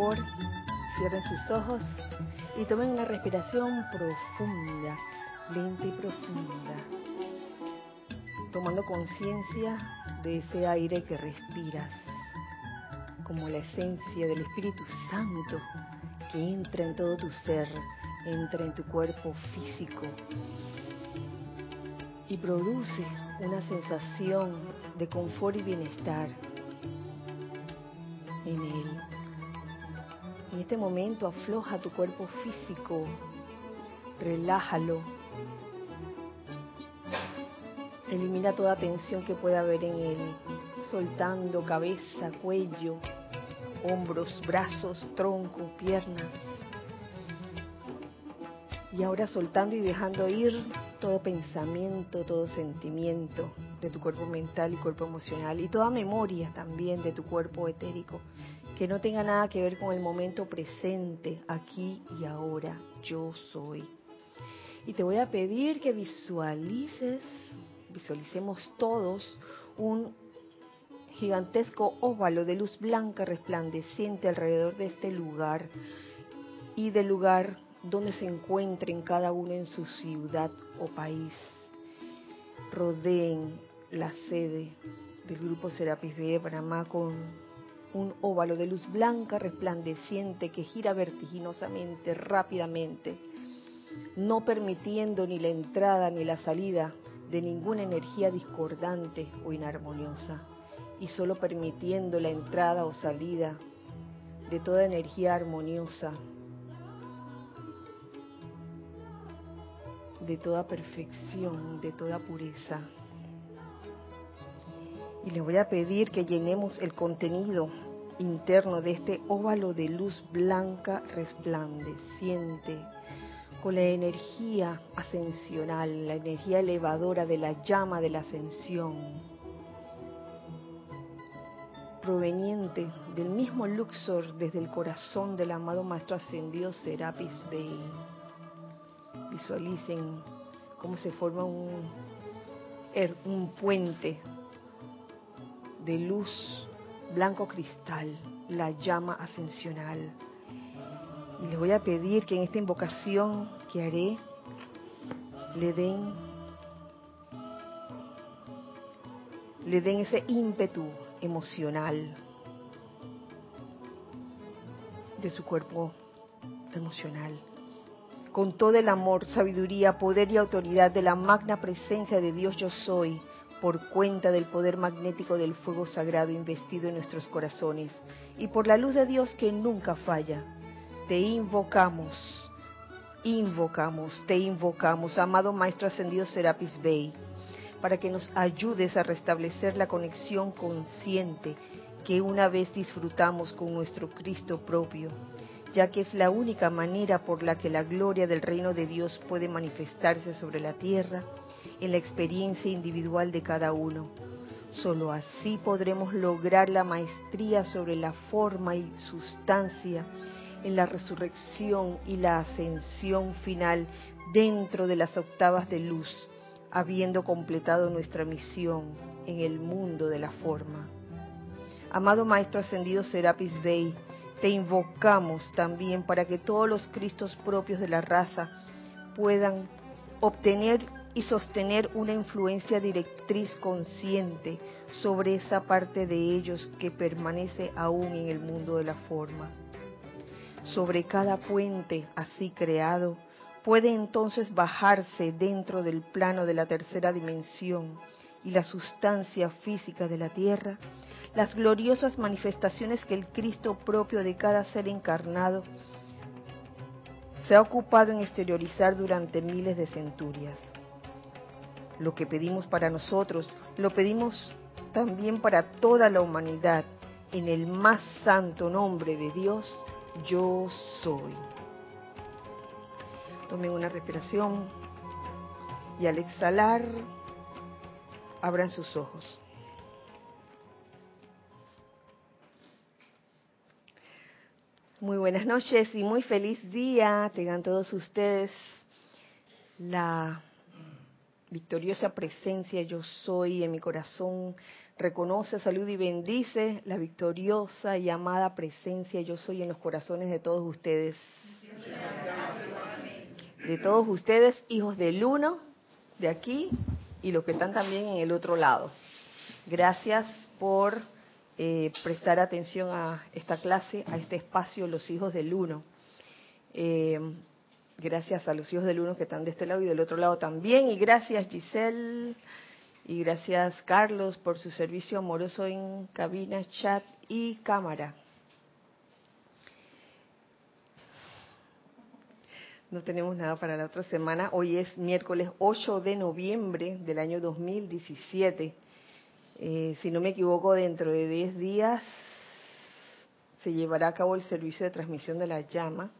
favor, cierren sus ojos y tomen una respiración profunda, lenta y profunda, tomando conciencia de ese aire que respiras, como la esencia del Espíritu Santo que entra en todo tu ser, entra en tu cuerpo físico y produce una sensación de confort y bienestar este momento afloja tu cuerpo físico, relájalo, elimina toda tensión que pueda haber en él, soltando cabeza, cuello, hombros, brazos, tronco, piernas. Y ahora soltando y dejando ir todo pensamiento, todo sentimiento de tu cuerpo mental y cuerpo emocional y toda memoria también de tu cuerpo etérico que no tenga nada que ver con el momento presente, aquí y ahora. Yo soy. Y te voy a pedir que visualices, visualicemos todos un gigantesco óvalo de luz blanca resplandeciente alrededor de este lugar y del lugar donde se encuentren cada uno en su ciudad o país. Rodeen la sede del Grupo Serapis B de Panamá con un óvalo de luz blanca resplandeciente que gira vertiginosamente, rápidamente, no permitiendo ni la entrada ni la salida de ninguna energía discordante o inarmoniosa, y solo permitiendo la entrada o salida de toda energía armoniosa, de toda perfección, de toda pureza. Y le voy a pedir que llenemos el contenido interno de este óvalo de luz blanca resplandeciente con la energía ascensional, la energía elevadora de la llama de la ascensión, proveniente del mismo Luxor desde el corazón del amado Maestro Ascendido Serapis Bey. Visualicen cómo se forma un, un puente de luz blanco cristal, la llama ascensional. Y les voy a pedir que en esta invocación que haré le den le den ese ímpetu emocional de su cuerpo emocional, con todo el amor, sabiduría, poder y autoridad de la magna presencia de Dios yo soy, por cuenta del poder magnético del fuego sagrado investido en nuestros corazones y por la luz de Dios que nunca falla. Te invocamos, invocamos, te invocamos, amado Maestro Ascendido Serapis Bey, para que nos ayudes a restablecer la conexión consciente que una vez disfrutamos con nuestro Cristo propio, ya que es la única manera por la que la gloria del reino de Dios puede manifestarse sobre la tierra en la experiencia individual de cada uno. Solo así podremos lograr la maestría sobre la forma y sustancia en la resurrección y la ascensión final dentro de las octavas de luz, habiendo completado nuestra misión en el mundo de la forma. Amado Maestro Ascendido Serapis Bey, te invocamos también para que todos los Cristos propios de la raza puedan obtener y sostener una influencia directriz consciente sobre esa parte de ellos que permanece aún en el mundo de la forma. Sobre cada puente así creado puede entonces bajarse dentro del plano de la tercera dimensión y la sustancia física de la tierra las gloriosas manifestaciones que el Cristo propio de cada ser encarnado se ha ocupado en exteriorizar durante miles de centurias lo que pedimos para nosotros, lo pedimos también para toda la humanidad. En el más santo nombre de Dios, yo soy. Tomen una respiración y al exhalar, abran sus ojos. Muy buenas noches y muy feliz día. Tengan todos ustedes la victoriosa presencia yo soy en mi corazón. Reconoce, salud y bendice la victoriosa y amada presencia yo soy en los corazones de todos ustedes. De todos ustedes, hijos del uno, de aquí, y los que están también en el otro lado. Gracias por eh, prestar atención a esta clase, a este espacio, los hijos del uno. Eh, Gracias a los hijos del uno que están de este lado y del otro lado también. Y gracias Giselle y gracias Carlos por su servicio amoroso en cabina, chat y cámara. No tenemos nada para la otra semana. Hoy es miércoles 8 de noviembre del año 2017. Eh, si no me equivoco, dentro de 10 días se llevará a cabo el servicio de transmisión de la llama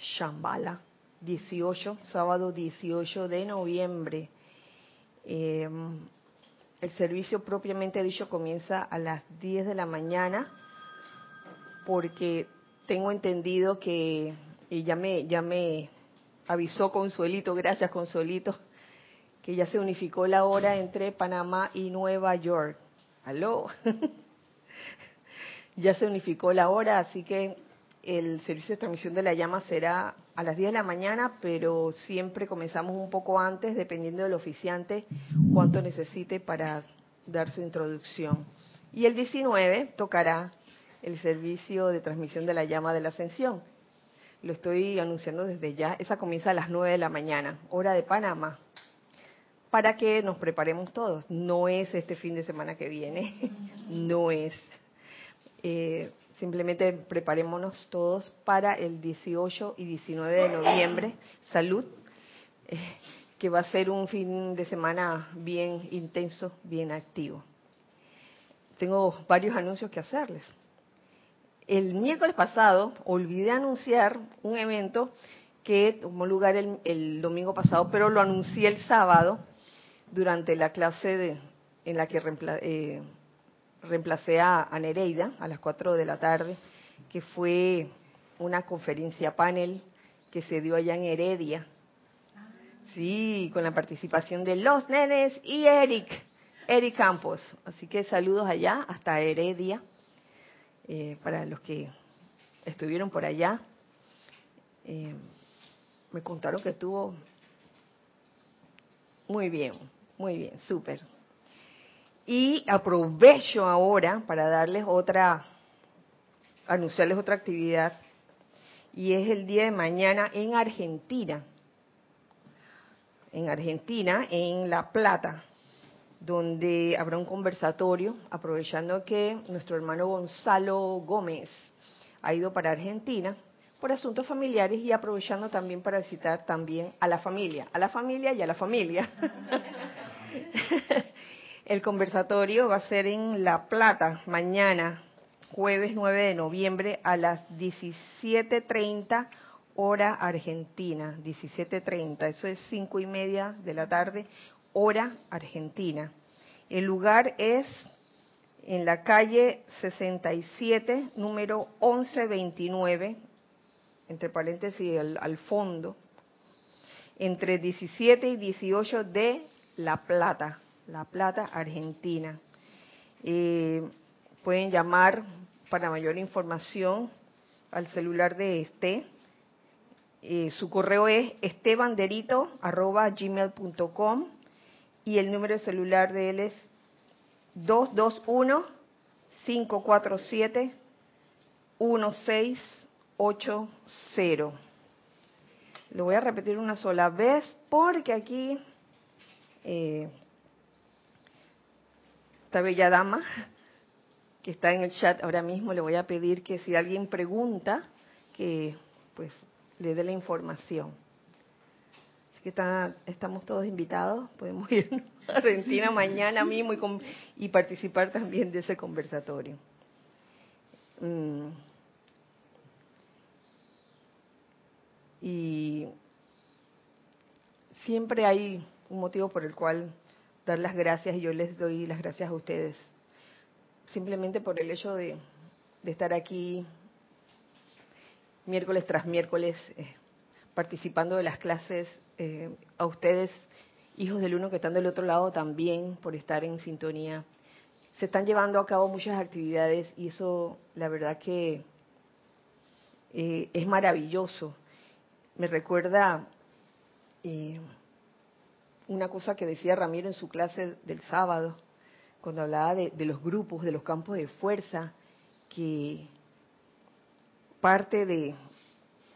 Shambhala, 18, sábado 18 de noviembre. Em, el servicio propiamente dicho comienza a las 10 de la mañana porque tengo entendido que y me ya me avisó Consuelito, gracias Consuelito, que ya se unificó la hora entre Panamá y Nueva York. Aló. ya se unificó la hora, así que el servicio de transmisión de la llama será a las 10 de la mañana, pero siempre comenzamos un poco antes, dependiendo del oficiante, cuánto necesite para dar su introducción. Y el 19 tocará el servicio de transmisión de la llama de la ascensión. Lo estoy anunciando desde ya. Esa comienza a las 9 de la mañana, hora de Panamá, para que nos preparemos todos. No es este fin de semana que viene, no es. Eh, Simplemente preparémonos todos para el 18 y 19 de noviembre. Salud, eh, que va a ser un fin de semana bien intenso, bien activo. Tengo varios anuncios que hacerles. El miércoles pasado olvidé anunciar un evento que tomó lugar el, domingo pasado, pero lo anuncié el sábado durante la clase de, en la que eh, reemplacé a, Nereida a las 4 de la tarde, que fue una conferencia panel que se dio allá en Heredia. Sí, con la participación de los nenes y Eric, Eric Campos. Así que saludos allá, hasta Heredia, eh, para los que estuvieron por allá. Eh, me contaron que estuvo muy bien, muy bien, súper. Y aprovecho ahora para darles otra, anunciarles otra actividad, y es el día de mañana en Argentina. En Argentina, en La Plata, donde habrá un conversatorio, aprovechando que nuestro hermano Gonzalo Gómez ha ido para Argentina por asuntos familiares y aprovechando también para visitar también a la familia, a la familia y a la familia. El conversatorio va a ser en La Plata mañana, jueves 9 de noviembre a las 17.30 hora argentina. 17.30, eso es cinco y media de la tarde, hora argentina. El lugar es en la calle 67, número 1129, entre paréntesis al, al fondo, entre 17 y 18 de La Plata. La Plata, Argentina. Eh, pueden llamar para mayor información al celular de este. Eh, su correo es estebanderito.gmail.com y el número de celular de él es 221-547-1680. Lo voy a repetir una sola vez porque aquí eh, esta bella dama que está en el chat ahora mismo, le voy a pedir que si alguien pregunta, que pues le dé la información. Así que estamos todos invitados, podemos ir a Argentina mañana mismo y, participar también de ese conversatorio. Mm. Y siempre hay un motivo por el cual dar las gracias y yo les doy las gracias a ustedes. Simplemente por el hecho de, estar aquí miércoles tras miércoles eh, participando de las clases, eh, a ustedes hijos del uno que están del otro lado también por estar en sintonía. Se están llevando a cabo muchas actividades y eso la verdad que eh, es maravilloso. Me recuerda una cosa que decía Ramiro en su clase del sábado, cuando hablaba de, los grupos, de los campos de fuerza, que parte de,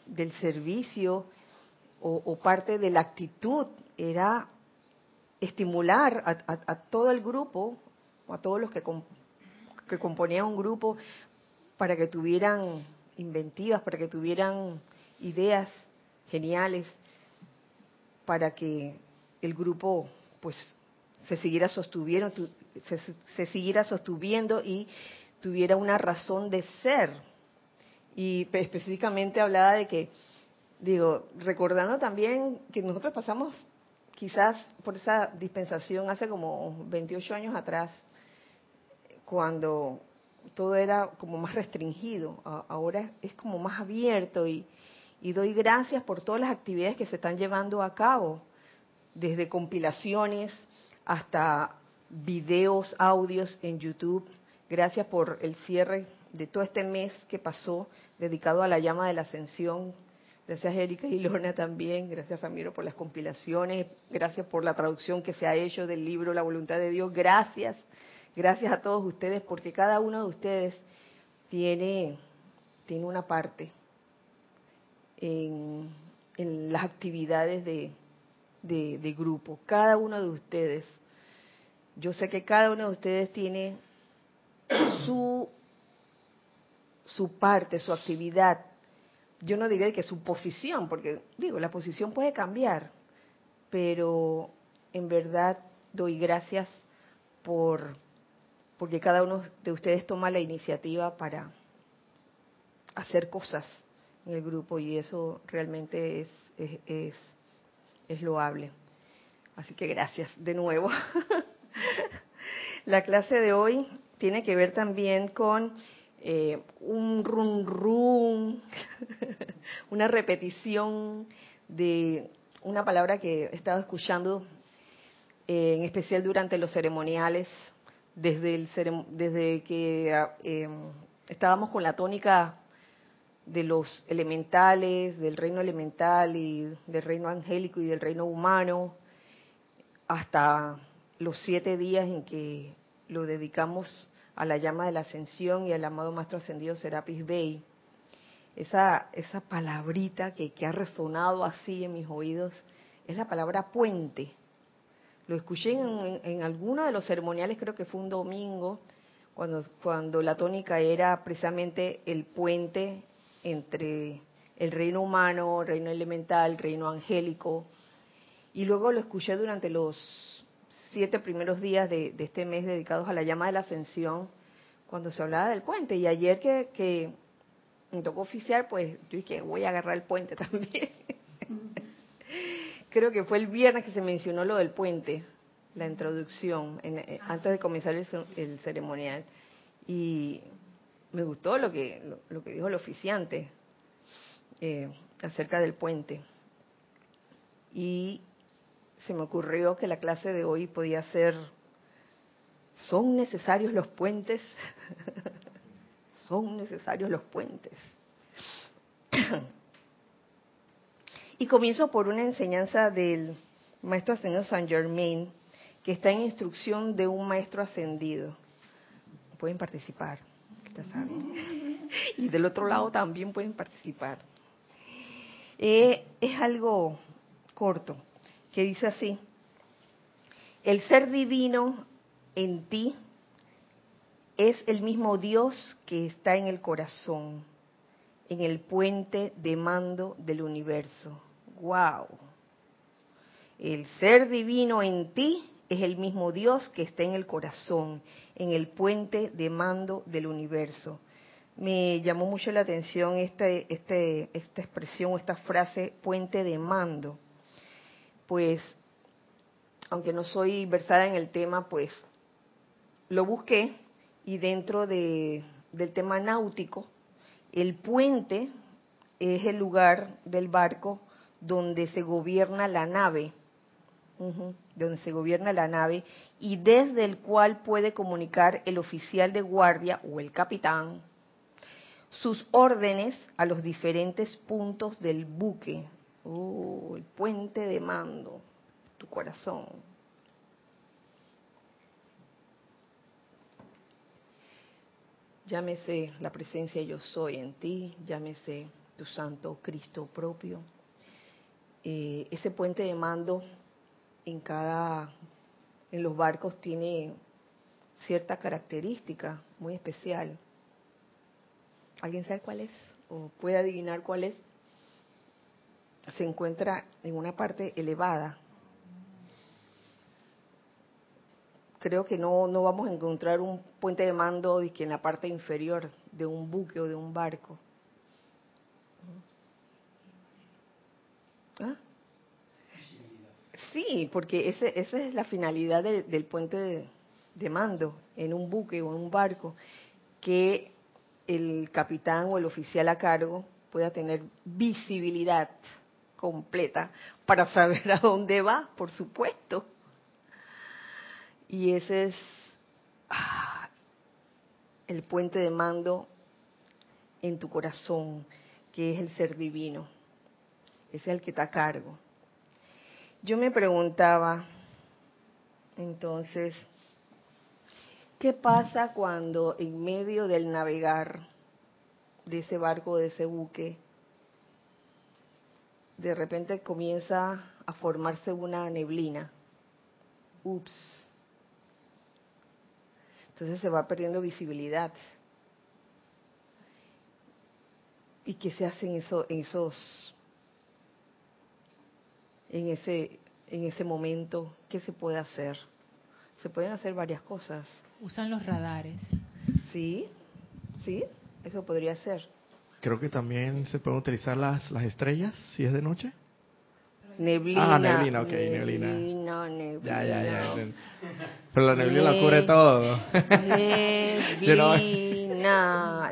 del servicio o, parte de la actitud era estimular a, todo el grupo, o a todos los que, que componían un grupo, para que tuvieran inventivas, para que tuvieran ideas geniales, para que el grupo pues se siguiera sostuviendo, se, siguiera sostuviendo y tuviera una razón de ser. Y específicamente hablaba de que, digo, recordando también que nosotros pasamos quizás por esa dispensación hace como 28 años atrás, cuando todo era como más restringido, ahora es como más abierto y, y doy gracias por todas las actividades que se están llevando a cabo, desde compilaciones hasta videos, audios en YouTube. Gracias por el cierre de todo este mes que pasó dedicado a la llama de la ascensión. Gracias Erika y Lorna también, gracias Ramiro por las compilaciones, gracias por la traducción que se ha hecho del libro La voluntad de Dios, gracias, gracias a todos ustedes porque cada uno de ustedes tiene, tiene una parte en, las actividades de, de, grupo, cada uno de ustedes. Yo sé que cada uno de ustedes tiene su, su parte, su actividad. Yo no diré que su posición, porque digo, la posición puede cambiar, pero en verdad doy gracias por porque cada uno de ustedes toma la iniciativa para hacer cosas en el grupo y eso realmente es, es, es, loable. Así que gracias de nuevo. La clase de hoy tiene que ver también con eh, un rum rum, una repetición de una palabra que he estado escuchando eh, en especial durante los ceremoniales, desde, el, desde que em, estábamos con la tónica de los elementales, del reino elemental y del reino angélico y del reino humano, hasta los siete días en que lo dedicamos a la llama de la ascensión y al amado Maestro Ascendido Serapis Bey. Esa, esa palabrita que, ha resonado así en mis oídos es la palabra puente. Lo escuché en, en, alguno de los ceremoniales, creo que fue un domingo, cuando, cuando la tónica era precisamente el puente entre el reino humano, el reino elemental, el reino angélico. Y luego lo escuché durante los siete primeros días de, este mes dedicados a la llama de la ascensión, cuando se hablaba del puente. Y ayer que, me tocó oficiar, pues yo dije, voy a agarrar el puente también. Creo que fue el viernes que se mencionó lo del puente, la introducción, eh, antes de comenzar el ceremonial. Y me gustó lo que, lo, que dijo el oficiante eh, acerca del puente. Y se me ocurrió que la clase de hoy podía ser, ¿son necesarios los puentes? ¿Son necesarios los puentes? y comienzo por una enseñanza del maestro ascendido Saint Germain, que está en instrucción de un maestro ascendido. Pueden participar. Y del otro lado también pueden participar. Eh, es algo corto, que dice así, el ser divino en ti es el mismo Dios que está en el corazón, en el puente de mando del universo. ¡Wow! El ser divino en ti es el mismo Dios que está en el corazón, en el puente de mando del universo. Me llamó mucho la atención este, este, esta expresión, esta frase, puente de mando. Pues, aunque no soy versada en el tema, pues lo busqué y dentro de, del tema náutico, el puente es el lugar del barco donde se gobierna la nave donde se gobierna la nave y desde el cual puede comunicar el oficial de guardia o el capitán sus órdenes a los diferentes puntos del buque. Oh, el puente de mando, tu corazón. Llámese la presencia yo soy en ti, llámese tu santo Cristo propio. Eh, ese puente de mando en cada, en los barcos tiene cierta característica muy especial. ¿Alguien sabe cuál es? ¿O puede adivinar cuál es? Se encuentra en una parte elevada. Creo que no, no vamos a encontrar un puente de mando en la parte inferior de un buque o de un barco. ¿Ah? Sí, porque ese, esa es la finalidad del puente de, mando en un buque o en un barco, que el capitán o el oficial a cargo pueda tener visibilidad completa para saber a dónde va, por supuesto. Y ese es ah, el puente de mando en tu corazón, que es el ser divino. Ese es el que está a cargo. Yo me preguntaba, entonces, ¿qué pasa cuando en medio del navegar de ese barco, de ese buque, de repente comienza a formarse una neblina? Ups. Entonces se va perdiendo visibilidad. ¿Y qué se hace en, en esos en ese, en ese momento, ¿qué se puede hacer? Se pueden hacer varias cosas. Usan los radares. Sí, sí, eso podría ser. Creo que también se pueden utilizar las, las estrellas si es de noche. Neblina. Ah, neblina, ok, neblina. Neblina, neblina. Ya, ya, ya. Pero la neblina la cubre todo. Neblina.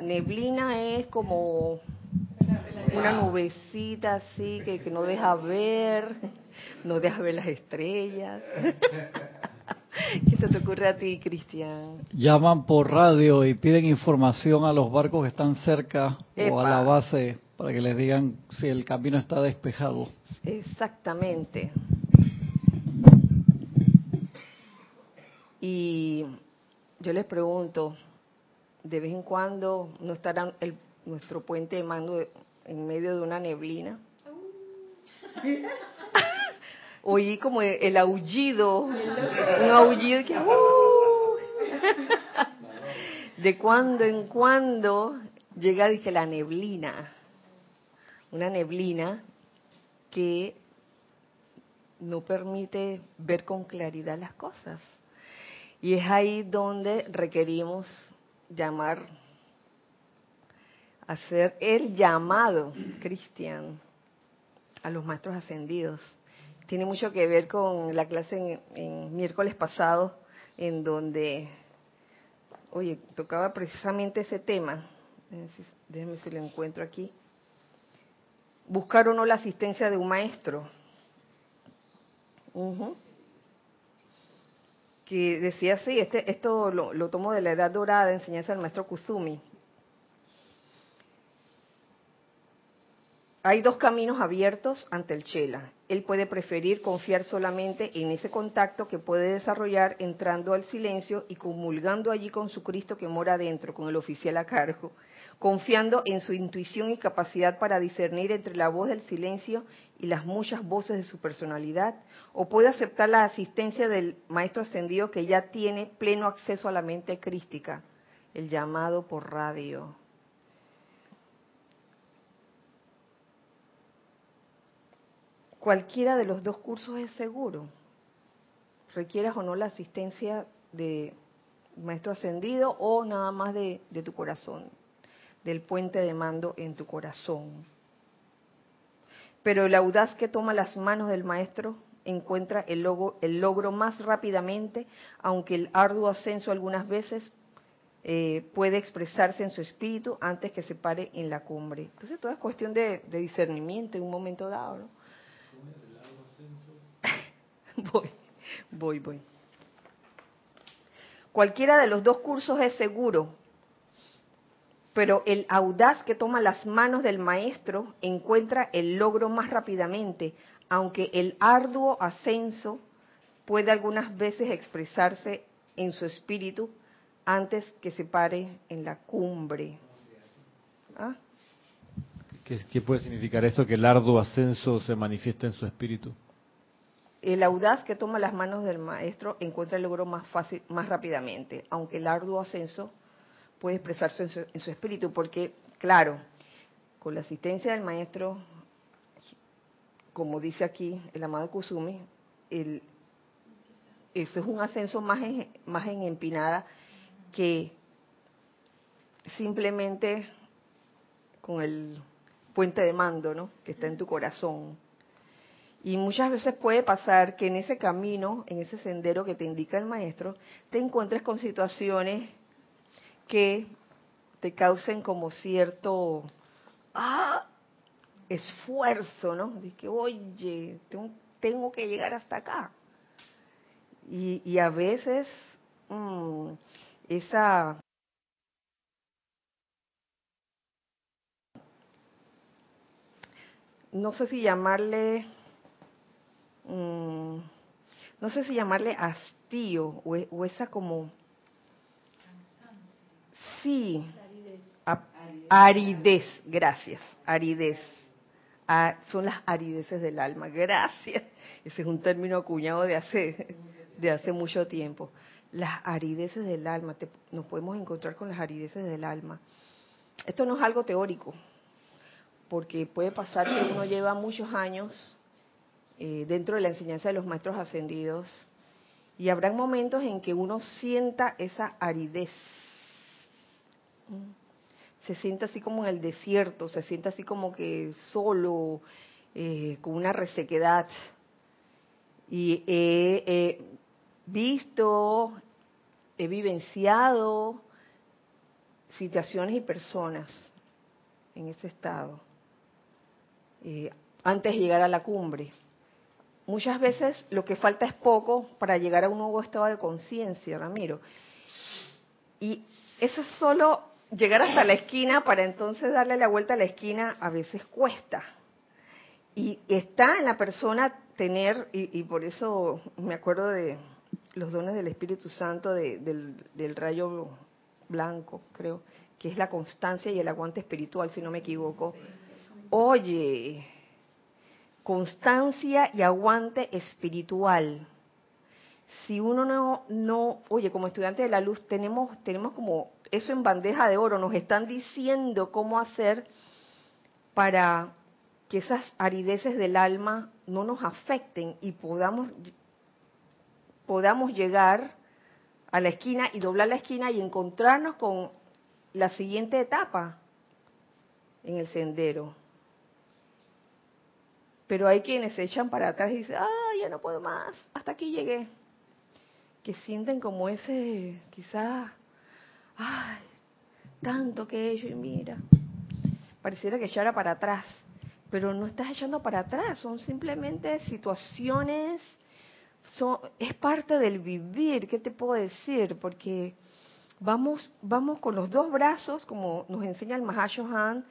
Neblina es como una nubecita así que, que no deja ver, no deja ver las estrellas. ¿Qué se te ocurre a ti, Cristian? Llaman por radio y piden información a los barcos que están cerca o a la base para que les digan si el camino está despejado. Exactamente. Y yo les pregunto, de vez en cuando no estará el, nuestro puente de mando en medio de una neblina. Oí como el aullido, un aullido que... Uh". de cuando en cuando llega dije la neblina, una neblina que no permite ver con claridad las cosas. Y es ahí donde requerimos llamar hacer el llamado, Cristian, a los maestros ascendidos. Tiene mucho que ver con la clase en, miércoles pasado, en donde, oye, tocaba precisamente ese tema. Déjenme si lo encuentro aquí. Buscar o no la asistencia de un maestro. Que decía así, este, esto lo, lo tomo de la edad dorada, enseñanza del maestro Kusumi Hay dos caminos abiertos ante el Chela. Él puede preferir confiar solamente en ese contacto que puede desarrollar entrando al silencio y comulgando allí con su Cristo que mora adentro, con el oficial a cargo, confiando en su intuición y capacidad para discernir entre la voz del silencio y las muchas voces de su personalidad, o puede aceptar la asistencia del Maestro Ascendido que ya tiene pleno acceso a la mente crística, el llamado por radio. Cualquiera de los dos cursos es seguro, requieras o no la asistencia de maestro ascendido o nada más de, tu corazón, del puente de mando en tu corazón. Pero el audaz que toma las manos del maestro encuentra el logro, el logro más rápidamente, aunque el arduo ascenso algunas veces eh, puede expresarse en su espíritu antes que se pare en la cumbre. Entonces, todo es cuestión de, discernimiento en un momento dado. voy, voy, voy. Cualquiera de los dos cursos es seguro, pero el audaz que toma las manos del maestro encuentra el logro más rápidamente, aunque el arduo ascenso puede algunas veces expresarse en su espíritu antes que se pare en la cumbre. ¿Ah? ¿Qué, puede significar eso? Que el arduo ascenso se manifiesta en su espíritu. El audaz que toma las manos del maestro encuentra el logro más fácil, más rápidamente, aunque el arduo ascenso puede expresarse en su, espíritu, porque, claro, con la asistencia del maestro, como dice aquí el amado Kusumi, el, eso es un ascenso más en, más en empinada que simplemente con el puente de mando, ¿no? Que está en tu corazón. Y muchas veces puede pasar que en ese camino, en ese sendero que te indica el maestro, te encuentres con situaciones que te causen como cierto ah, esfuerzo, ¿no? De que, oye, tengo, que llegar hasta acá. Y, a veces mm, esa no sé si llamarle, mm, no sé si llamarle hastío o, e, esa como, sí, aridez, gracias, aridez. Ah, son las arideces del alma, gracias. Ese es un término acuñado de hace, de hace mucho tiempo. Las arideces del alma, nos podemos encontrar con las arideces del alma. Esto no es algo teórico, porque puede pasar que uno lleva muchos años eh, dentro de la enseñanza de los maestros ascendidos y habrá momentos en que uno sienta esa aridez. Se siente así como en el desierto, se siente así como que solo, eh, con una resequedad. Y he visto, he vivenciado situaciones y personas en ese estado. Eh, antes de llegar a la cumbre. Muchas veces lo que falta es poco para llegar a un nuevo estado de conciencia, Ramiro. Y eso es solo llegar hasta la esquina para entonces darle la vuelta a la esquina a veces cuesta. Y está en la persona tener, y, por eso me acuerdo de los dones del Espíritu Santo, del, del rayo blanco, creo, que es la constancia y el aguante espiritual, si no me equivoco Oye, constancia y aguante espiritual. Si uno no, no, oye, como estudiante de la luz tenemos, tenemos como eso en bandeja de oro, nos están diciendo cómo hacer para que esas arideces del alma no nos afecten y podamos, podamos llegar a la esquina y doblar la esquina y encontrarnos con la siguiente etapa en el sendero. Pero hay quienes se echan para atrás y dicen, ah, ya no puedo más, hasta aquí llegué. Que sienten como ese, quizás, ay, tanto que he hecho y mira, pareciera que echara para atrás. Pero no estás echando para atrás, son simplemente situaciones, son, es parte del vivir, ¿qué te puedo decir? Porque vamos, vamos con los dos brazos, como nos enseña el Mahashohan,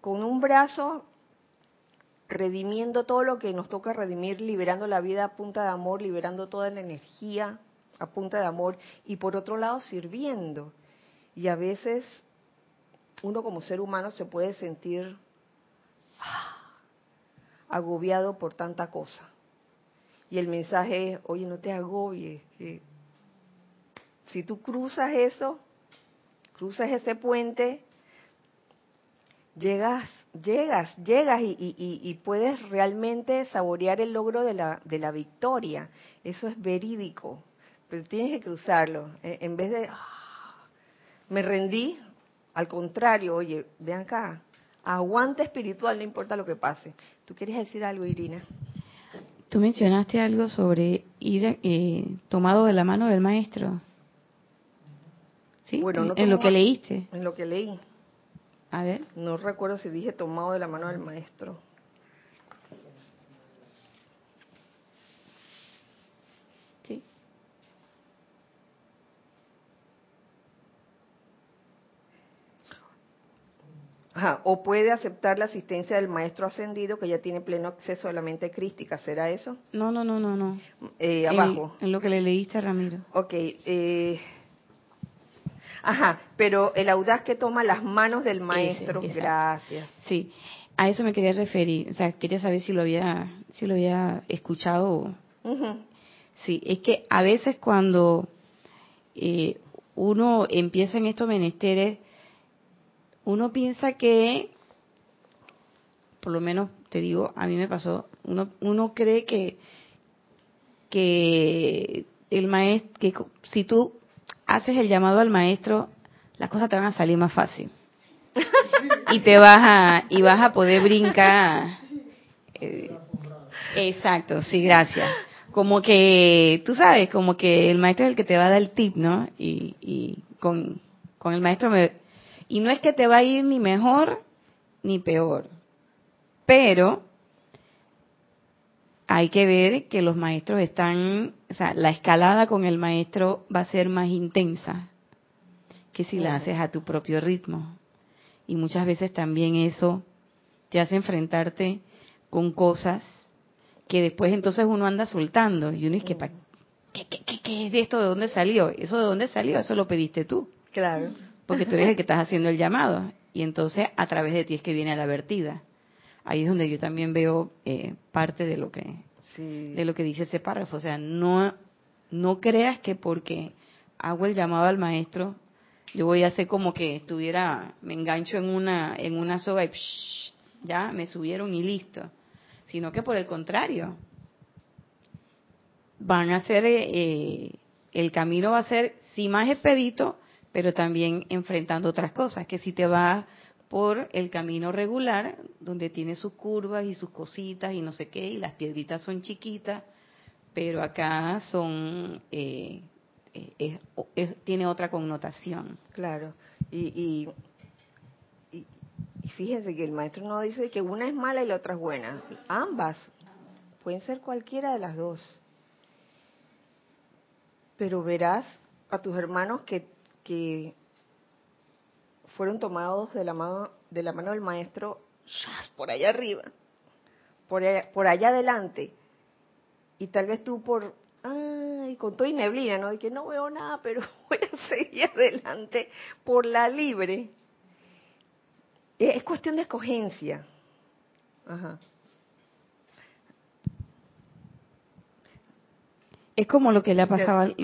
con un brazo redimiendo todo lo que nos toca redimir, liberando la vida a punta de amor, liberando toda la energía a punta de amor y por otro lado sirviendo. Y a veces uno como ser humano se puede sentir ah, agobiado por tanta cosa. Y el mensaje es, oye, no te agobies, que si tú cruzas eso, cruzas ese puente, llegas llegas, llegas y, puedes realmente saborear el logro de la, de la victoria. Eso es verídico, pero tienes que cruzarlo. E, en vez de, ah, me rendí, al contrario, oye, ven acá, aguante espiritual, no importa lo que pase. ¿Tú quieres decir algo, Irina? Tú mencionaste algo sobre ir eh, tomado de la mano del maestro. ¿Sí? Bueno, en lo que leíste. En lo que leí. A ver. No recuerdo si dije tomado de la mano del maestro. Sí. O puede aceptar la asistencia del maestro ascendido que ya tiene pleno acceso a la mente crística. ¿Será eso? No, no, no, no, no. Eh, abajo. En, lo que le leíste, Ramiro. Ok. Eh, ajá, pero el audaz que toma las manos del maestro, gracias. Sí, a eso me quería referir, o sea, quería saber si lo había, si lo había escuchado. Sí, es que a veces cuando eh, uno empieza en estos menesteres, uno piensa que, por lo menos te digo, a mí me pasó, uno, uno cree que, que el maestro, que si tú haces el llamado al maestro, las cosas te van a salir más fácil. y te vas a, y vas a poder brincar. Eh, exacto, sí, gracias. Como que, tú sabes, como que el maestro es el que te va a dar el tip, ¿no? Y, y con, con el maestro me, y no es que te va a ir ni mejor ni peor, pero hay que ver que los maestros están, o sea, la escalada con el maestro va a ser más intensa que si la haces a tu propio ritmo. Y muchas veces también eso te hace enfrentarte con cosas que después entonces uno anda soltando y uno es que, ¿qué, qué, qué, qué es de esto? ¿De dónde salió? ¿Eso de dónde salió? Eso lo pediste tú. Claro porque tú eres el que estás haciendo el llamado y entonces a través de ti es que viene la vertida. Ahí es donde yo también veo eh, parte de lo que de lo que dice ese párrafo, o sea, no no creas que porque hago el llamado al maestro yo voy a hacer como que estuviera me engancho en una en una soga y ya me subieron y listo, sino que por el contrario van a ser eh, el camino va a ser si más expedito pero también enfrentando otras cosas, que si te vas por el camino regular, donde tiene sus curvas y sus cositas y no sé qué, y las piedritas son chiquitas, pero acá son, eh, tiene otra connotación. Claro, y, y, y fíjense que el maestro no dice que una es mala y la otra es buena, ambas, pueden ser cualquiera de las dos. Pero verás a tus hermanos que que fueron tomados de la mano, de la mano del maestro por allá arriba, por allá, por allá adelante. Y tal vez tú por, ay, con todo y neblina, ¿no? De que no veo nada, pero voy a seguir adelante por la libre. Es cuestión de escogencia. Ajá. Es como lo que le ha pasado,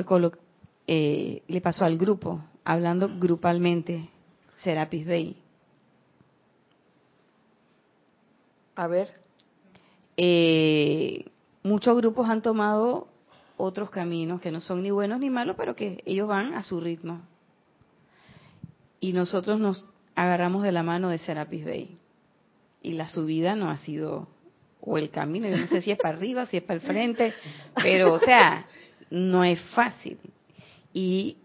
eh, le pasó al grupo hablando grupalmente, Serapis Bay. A ver. Eh, muchos grupos han tomado otros caminos que no son ni buenos ni malos, pero que ellos van a su ritmo. Y nosotros nos agarramos de la mano de Serapis Bay. Y la subida no ha sido, o el camino, yo no sé si es para arriba, si es para el frente, pero o sea, no es fácil. Y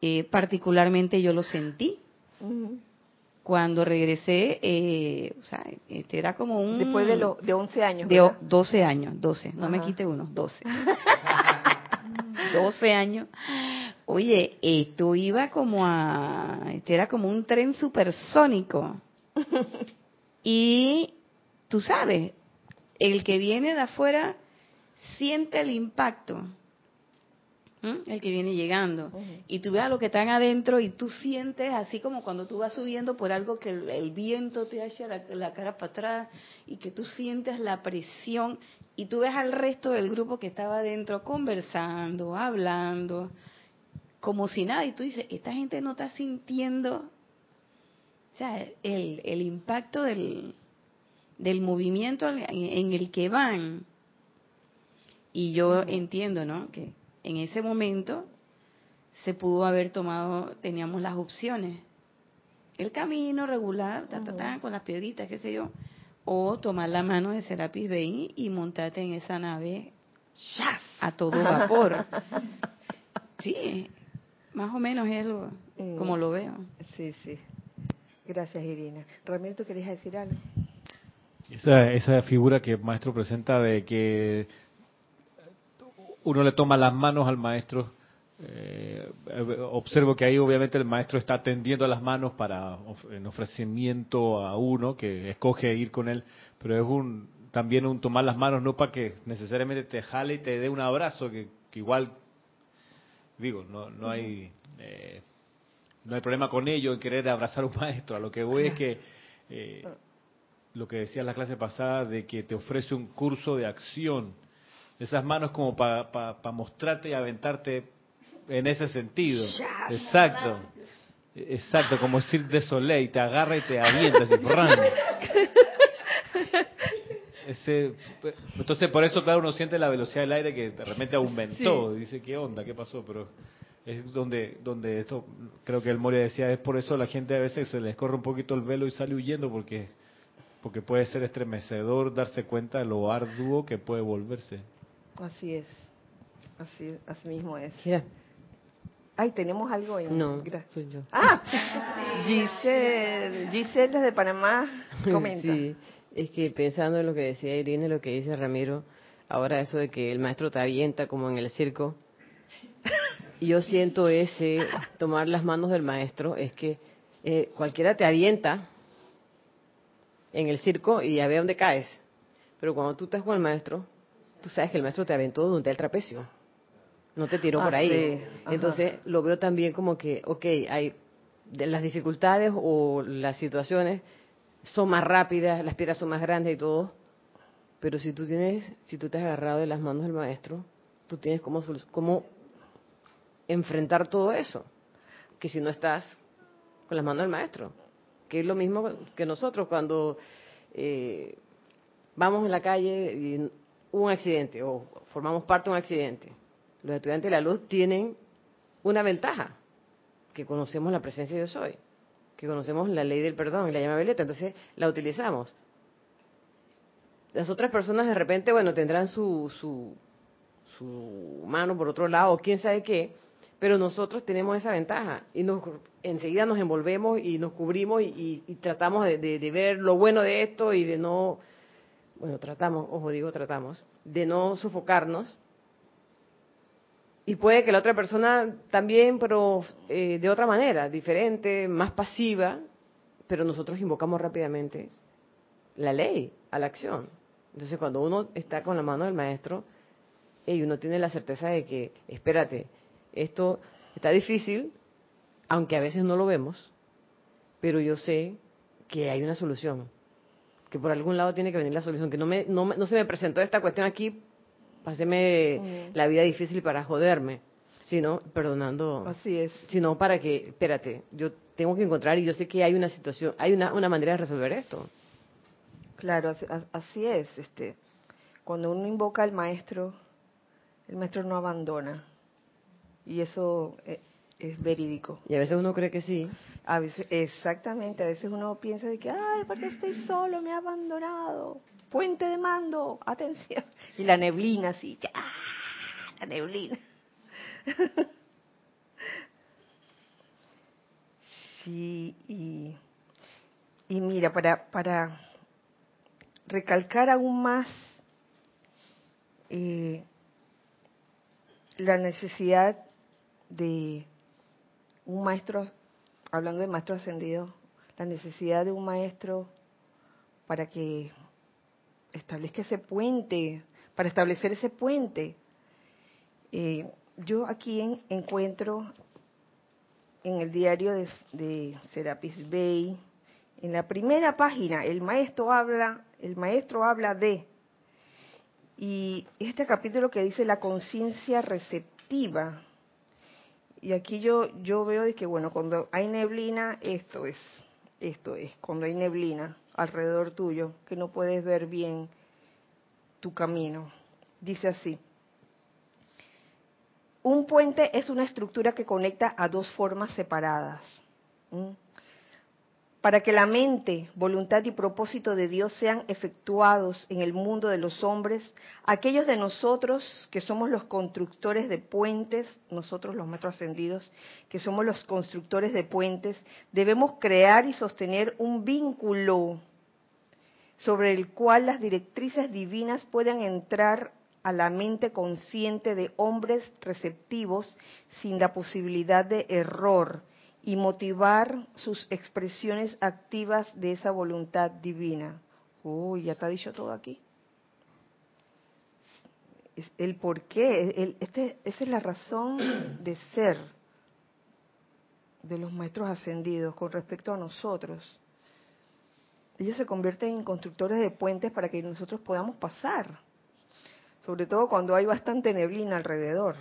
eh, particularmente yo lo sentí. Cuando regresé, eh, o sea, este era como un... Después de, lo, de 11 años. De 12 años, 12, no me quite uno, 12. 12 años. Oye, esto iba como a... Este era como un tren supersónico. y tú sabes, el que viene de afuera siente el impacto el que viene llegando. Y tú ves a lo que están adentro y tú sientes así como cuando tú vas subiendo por algo que el, viento te echa la, cara para atrás y que tú sientes la presión y tú ves al resto del grupo que estaba adentro conversando, hablando, como si nada. Y tú dices, esta gente no está sintiendo o sea, el, el impacto del, del movimiento en, el que van. Y yo entiendo, ¿no? Que en ese momento se pudo haber tomado, teníamos las opciones. El camino regular, con las piedritas, qué sé yo, o tomar la mano de Serapis Bey y montarte en esa nave a todo vapor. sí, más o menos es lo, mm. como lo veo. Sí, sí. Gracias, Irina. Ramiro, ¿tú querías decir algo? Esa, esa figura que el maestro presenta de que uno le toma las manos al maestro eh, observo que ahí obviamente el maestro está tendiendo las manos para en ofrecimiento a uno que escoge ir con él, pero es un también un tomar las manos no para que necesariamente te jale y te dé un abrazo que, igual digo no no hay eh, no hay problema con ello en querer abrazar a un maestro. A lo que voy es que eh, lo que decía en la clase pasada de que te ofrece un curso de acción esas manos como para mostrarte y aventarte en ese sentido. Exacto. Exacto, como decir de Soleil, te agarra y te avienta así, Ese, entonces por eso claro uno siente la velocidad del aire que de repente aumentó. Dice qué onda qué pasó pero es donde donde esto creo que el Moria decía es por eso la gente a veces se les corre un poquito el velo y sale huyendo porque porque puede ser estremecedor darse cuenta de lo arduo que puede volverse así es así así mismo es Ay, tenemos algo en. No, soy yo. Ah, Giselle, Giselle desde Panamá comenta. Sí, es que pensando en lo que decía Irene, lo que dice Ramiro, ahora eso de que el maestro te avienta como en el circo, yo siento ese tomar las manos del maestro, es que eh, cualquiera te avienta en el circo y ya ve dónde caes. Pero cuando tú estás con el maestro, tú sabes que el maestro te aventó donde el trapecio no te tiró por ah, ahí. Entonces lo veo también como que, ok, hay de las dificultades o las situaciones son más rápidas, las piedras son más grandes y todo, pero si tú tienes, si tú te has agarrado de las manos del maestro, tú tienes cómo, cómo enfrentar todo eso, que si no estás con las manos del maestro, que es lo mismo que nosotros cuando eh, vamos en la calle y un accidente o formamos parte de un accidente los estudiantes de la luz tienen una ventaja, que conocemos la presencia de yo soy, que conocemos la ley del perdón y la llama veleta, entonces la utilizamos. Las otras personas de repente, bueno, tendrán su, su, su mano por otro lado, quién sabe qué, pero nosotros tenemos esa ventaja y nos, enseguida nos envolvemos y nos cubrimos y, tratamos de, de, ver lo bueno de esto y de no, bueno, tratamos, ojo digo, tratamos, de no sofocarnos y puede que la otra persona también, pero eh, de otra manera, diferente, más pasiva, pero nosotros invocamos rápidamente la ley a la acción. Entonces, cuando uno está con la mano del maestro, y uno tiene la certeza de que, espérate, esto está difícil, aunque a veces no lo vemos, pero yo sé que hay una solución, que por algún lado tiene que venir la solución, que no, me, no, no se me presentó esta cuestión aquí páseme la vida difícil para joderme, sino perdonando. Así es. Sino para que, espérate, yo tengo que encontrar y yo sé que hay una situación, hay una, una manera de resolver esto. Claro, así, es. Este, cuando uno invoca al maestro, el maestro no abandona. Y eso es, verídico. Y a veces uno cree que sí. A veces, exactamente, a veces uno piensa de que, ay, porque estoy solo, me ha abandonado puente de mando, atención. Y la neblina así, ¡ah! la neblina. Sí, y, y mira, para, para recalcar aún más eh, la necesidad de un maestro, hablando de maestro ascendido, la necesidad de un maestro para que establezca ese puente, para establecer ese puente. Eh, yo aquí encuentro en el diario de, de, Serapis Bay, en la primera página, el maestro habla, el maestro habla de, y este capítulo que dice la conciencia receptiva. Y aquí yo, yo veo de que, bueno, cuando hay neblina, esto es, esto es, cuando hay neblina alrededor tuyo, que no puedes ver bien tu camino. Dice así, un puente es una estructura que conecta a dos formas separadas. Para que la mente, voluntad y propósito de Dios sean efectuados en el mundo de los hombres, aquellos de nosotros que somos los constructores de puentes, nosotros los maestros ascendidos, que somos los constructores de puentes, debemos crear y sostener un vínculo sobre el cual las directrices divinas puedan entrar a la mente consciente de hombres receptivos sin la posibilidad de error y motivar sus expresiones activas de esa voluntad divina. Uy, ya está dicho todo aquí. El por qué, este, esa es la razón de ser de los maestros ascendidos con respecto a nosotros. Ellos se convierten en constructores de puentes para que nosotros podamos pasar, sobre todo cuando hay bastante neblina alrededor.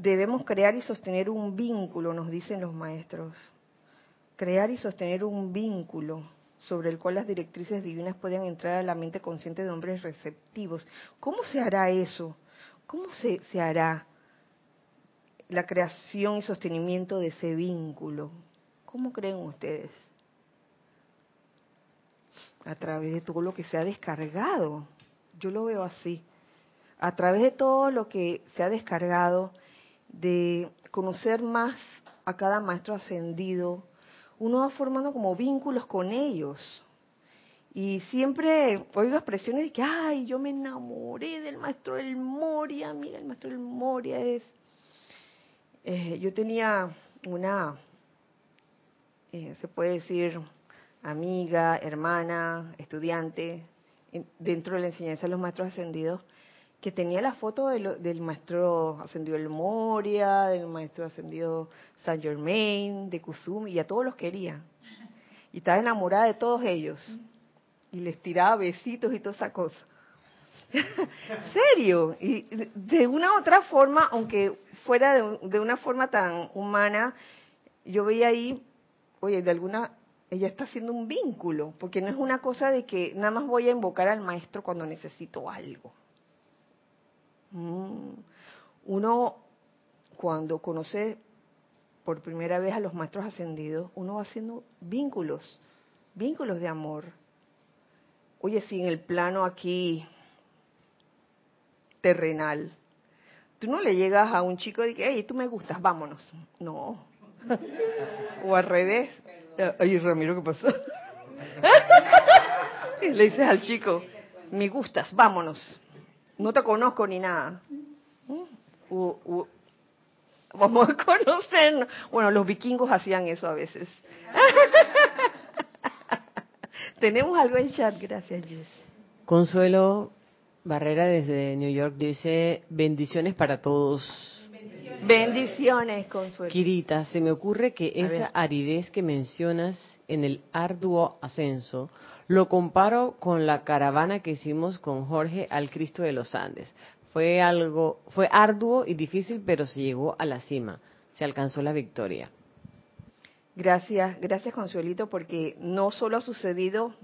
Debemos crear y sostener un vínculo, nos dicen los maestros. Crear y sostener un vínculo sobre el cual las directrices divinas puedan entrar a la mente consciente de hombres receptivos. ¿Cómo se hará eso? ¿Cómo se, se hará la creación y sostenimiento de ese vínculo? ¿Cómo creen ustedes? A través de todo lo que se ha descargado. Yo lo veo así. A través de todo lo que se ha descargado, de conocer más a cada maestro ascendido, uno va formando como vínculos con ellos. Y siempre oigo expresiones de que, ay, yo me enamoré del maestro del Moria, mira, el maestro del Moria es... Eh, yo tenía una, eh, se puede decir, amiga, hermana, estudiante, dentro de la enseñanza de los maestros ascendidos, que tenía la foto del maestro ascendido del Moria, del maestro ascendido Saint Germain, de Kusumi, y a todos los quería. Y estaba enamorada de todos ellos. Y les tiraba besitos y toda esa cosa. Serio. Y de una u otra forma, aunque fuera de, de, una forma tan humana, yo veía ahí, oye, de alguna, ella está haciendo un vínculo, porque no es una cosa de que nada más voy a invocar al maestro cuando necesito algo. Mm. Uno, cuando conoce por primera vez a los maestros ascendidos, uno va haciendo vínculos, vínculos de amor. Oye, si en el plano aquí terrenal, tú no le llegas a un chico y dices, hey, tú me gustas, vámonos. No. o al revés. Ay, Ramiro, ¿qué pasó? le dices al chico, me gustas, vámonos no te conozco ni nada. vamos a conocernos. Bueno, los vikingos hacían eso a veces. Tenemos algo en chat, gracias Jess. Consuelo Barrera desde New York dice, bendiciones para todos. Bendiciones, Consuelo. Kirita, se me ocurre que esa aridez que mencionas en el arduo ascenso lo comparo con la caravana que hicimos con Jorge al Cristo de los Andes. Fue algo, fue arduo y difícil, pero se llegó a la cima, se alcanzó la victoria. Gracias, gracias Consuelito, porque no solo ha sucedido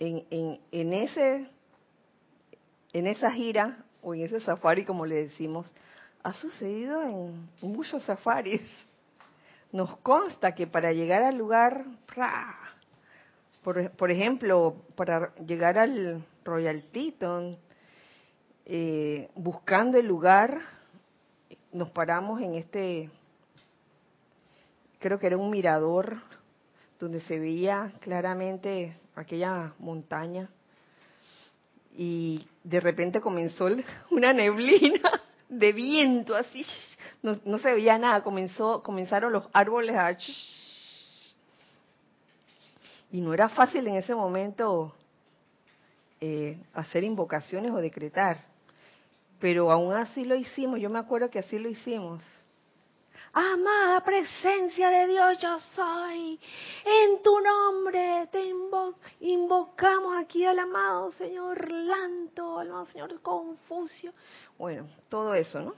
en, en, ese, en esa gira o en ese safari, como le decimos, ha sucedido en muchos safaris. Nos consta que para llegar al lugar, por, ejemplo, para llegar al Royal Teton, eh, buscando el lugar, nos paramos en este, creo que era un mirador, donde se veía claramente aquella montaña. Y de repente comenzó una neblina de viento así, no, no se veía nada, comenzó, comenzaron los árboles a y no era fácil en ese momento eh, hacer invocaciones o decretar, pero aún así lo hicimos, yo me acuerdo que así lo hicimos. Amada presencia de Dios, yo soy. En tu nombre te invocamos aquí al amado Señor Lanto, al amado Señor Confucio. Bueno, todo eso, ¿no?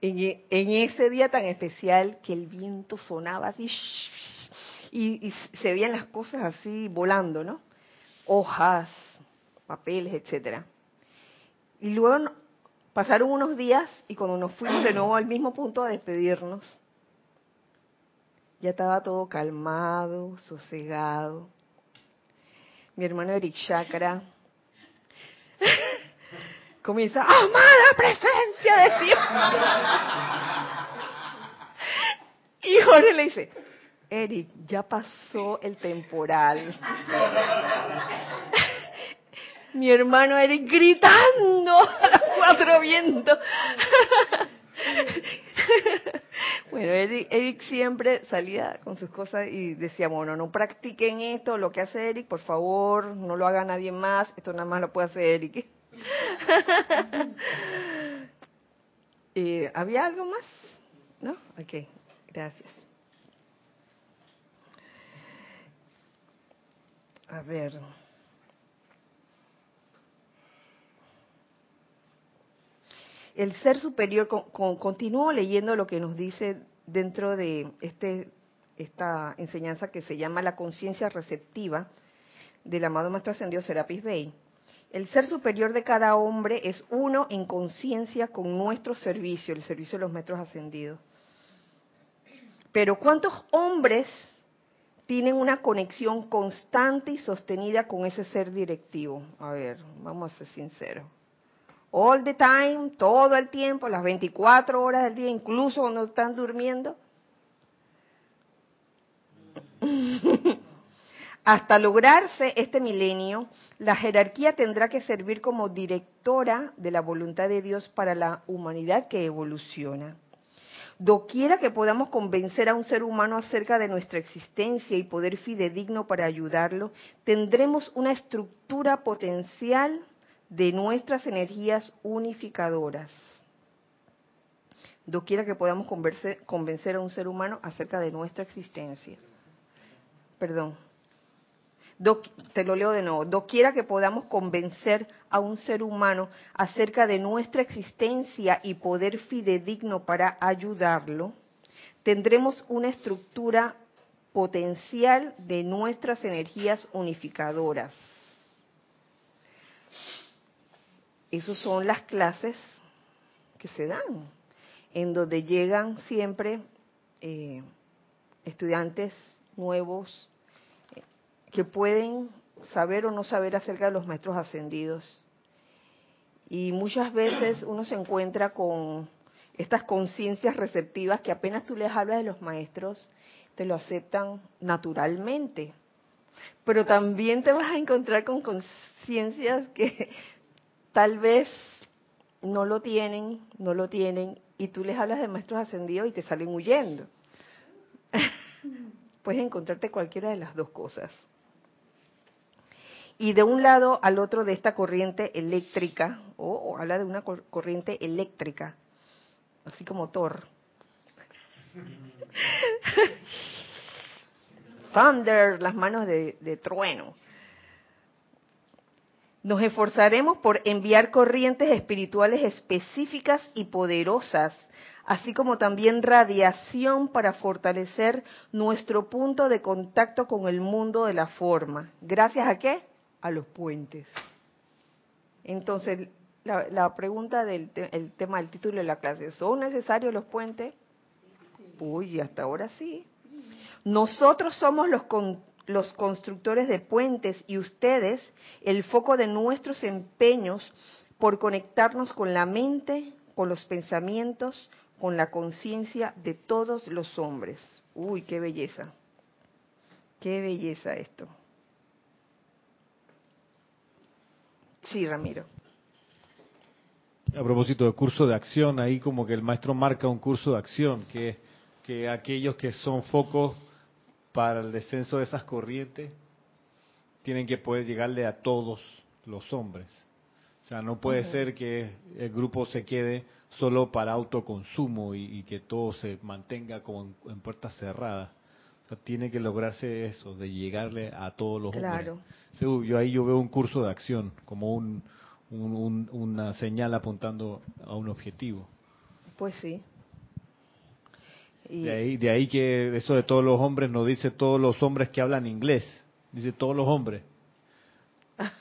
En, en ese día tan especial que el viento sonaba así y, se veían las cosas así volando, ¿no? Hojas, papeles, etcétera. Y luego pasaron unos días y cuando nos fuimos de nuevo al mismo punto a despedirnos, ya estaba todo calmado, sosegado. Mi hermano Eric Chakra comienza, amada presencia de Dios. y Jorge le dice, Eric, ya pasó el temporal. Mi hermano Eric gritando a las cuatro vientos. bueno, Eric, siempre salía con sus cosas y decía, bueno, no practiquen esto, lo que hace Eric, por favor, no lo haga nadie más, esto nada más lo puede hacer Eric. Eh, ¿Había algo más? ¿No? Ok, gracias. A ver. El ser superior, con, continúo leyendo lo que nos dice dentro de este, esta enseñanza que se llama la conciencia receptiva del amado Maestro Ascendido Serapis Bey. El ser superior de cada hombre es uno en conciencia con nuestro servicio, el servicio de los Maestros Ascendidos. Pero ¿cuántos hombres tienen una conexión constante y sostenida con ese ser directivo. A ver, vamos a ser sinceros. All the time, todo el tiempo, las 24 horas del día, incluso cuando están durmiendo. Hasta lograrse este milenio, la jerarquía tendrá que servir como directora de la voluntad de Dios para la humanidad que evoluciona. Doquiera que podamos convencer a un ser humano acerca de nuestra existencia y poder fidedigno para ayudarlo, tendremos una estructura potencial de nuestras energías unificadoras. Doquiera que podamos convencer a un ser humano acerca de nuestra existencia. Perdón te lo leo de nuevo, doquiera que podamos convencer a un ser humano acerca de nuestra existencia y poder fidedigno para ayudarlo, tendremos una estructura potencial de nuestras energías unificadoras. Esas son las clases que se dan, en donde llegan siempre eh, estudiantes nuevos, que pueden saber o no saber acerca de los maestros ascendidos. Y muchas veces uno se encuentra con estas conciencias receptivas que apenas tú les hablas de los maestros, te lo aceptan naturalmente. Pero también te vas a encontrar con conciencias que tal vez no lo tienen, no lo tienen, y tú les hablas de maestros ascendidos y te salen huyendo. Puedes encontrarte cualquiera de las dos cosas y de un lado al otro de esta corriente eléctrica, o, habla de una corriente eléctrica, así como Thor. Thunder, las manos de, de trueno. Nos esforzaremos por enviar corrientes espirituales específicas y poderosas, así como también radiación para fortalecer nuestro punto de contacto con el mundo de la forma. ¿Gracias a qué? A los puentes. Entonces, la, pregunta del el tema del título de la clase, ¿son necesarios los puentes? Uy, hasta ahora sí. Nosotros somos los, los constructores de puentes y ustedes el foco de nuestros empeños por conectarnos con la mente, con los pensamientos, con la conciencia de todos los hombres. Uy, qué belleza. Qué belleza esto. Sí, Ramiro. A propósito del curso de acción, ahí como que el maestro marca un curso de acción, que, que aquellos que son focos para el descenso de esas corrientes tienen que poder llegarle a todos los hombres. O sea, no puede ser que el grupo se quede solo para autoconsumo y, que todo se mantenga como en puertas cerradas tiene que lograrse eso, de llegarle a todos los claro. hombres. Yo ahí yo veo un curso de acción, como un, una señal apuntando a un objetivo. Pues sí. De, ahí, de ahí que eso de todos los hombres no dice todos los hombres que hablan inglés, dice todos los hombres.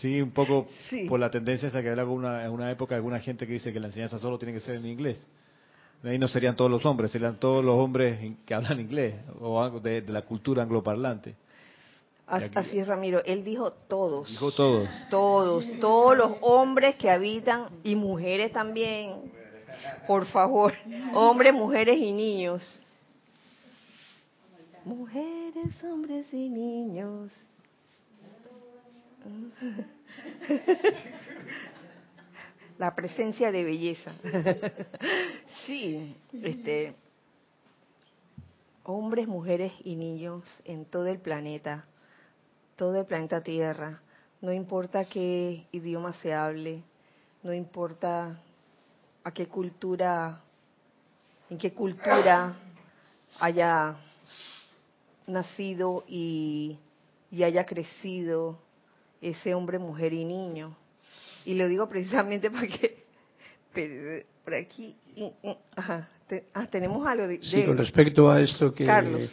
Sí, un poco por la tendencia esa que había una, en una época alguna gente que dice que la enseñanza solo tiene que ser en inglés. Ahí no serían todos los hombres, serían todos los hombres que hablan inglés o de, de la cultura angloparlante. Así es, Ramiro. Él dijo todos. Dijo todos. Todos, todos los hombres que habitan y mujeres también. Por favor, hombres, mujeres y niños. Mujeres, hombres y niños. La presencia de belleza. Sí, este hombres, mujeres y niños en todo el planeta, todo el planeta Tierra, no importa qué idioma se hable, no importa a qué cultura, en qué cultura haya nacido y, haya crecido ese hombre, mujer y niño. Y lo digo precisamente porque por aquí, ajá, ah, tenemos algo de, Sí, con respecto a esto que,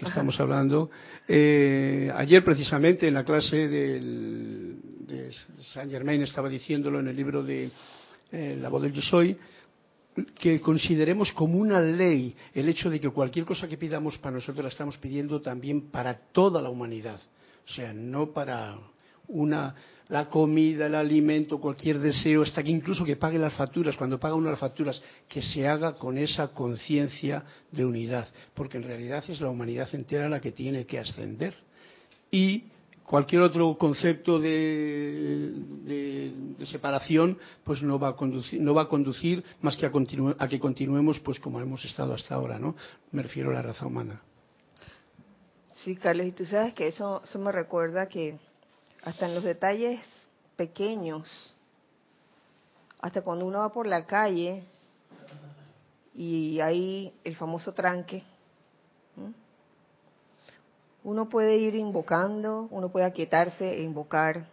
estamos hablando, eh, ayer precisamente en la clase del, de Saint Germain estaba diciéndolo en el libro de eh, La voz del yo soy, que consideremos como una ley el hecho de que cualquier cosa que pidamos para nosotros la estamos pidiendo también para toda la humanidad. O sea, no para una la comida, el alimento, cualquier deseo, hasta que incluso que pague las facturas, cuando paga uno las facturas, que se haga con esa conciencia de unidad, porque en realidad es la humanidad entera la que tiene que ascender. Y cualquier otro concepto de, separación pues no va a conducir no va a conducir más que a, a, que continuemos pues como hemos estado hasta ahora no me refiero a la raza humana. Sí Carlos y tú sabes que eso eso me recuerda que hasta en los detalles pequeños hasta cuando uno va por la calle y hay el famoso tranque uno puede ir invocando, uno puede aquietarse e invocar.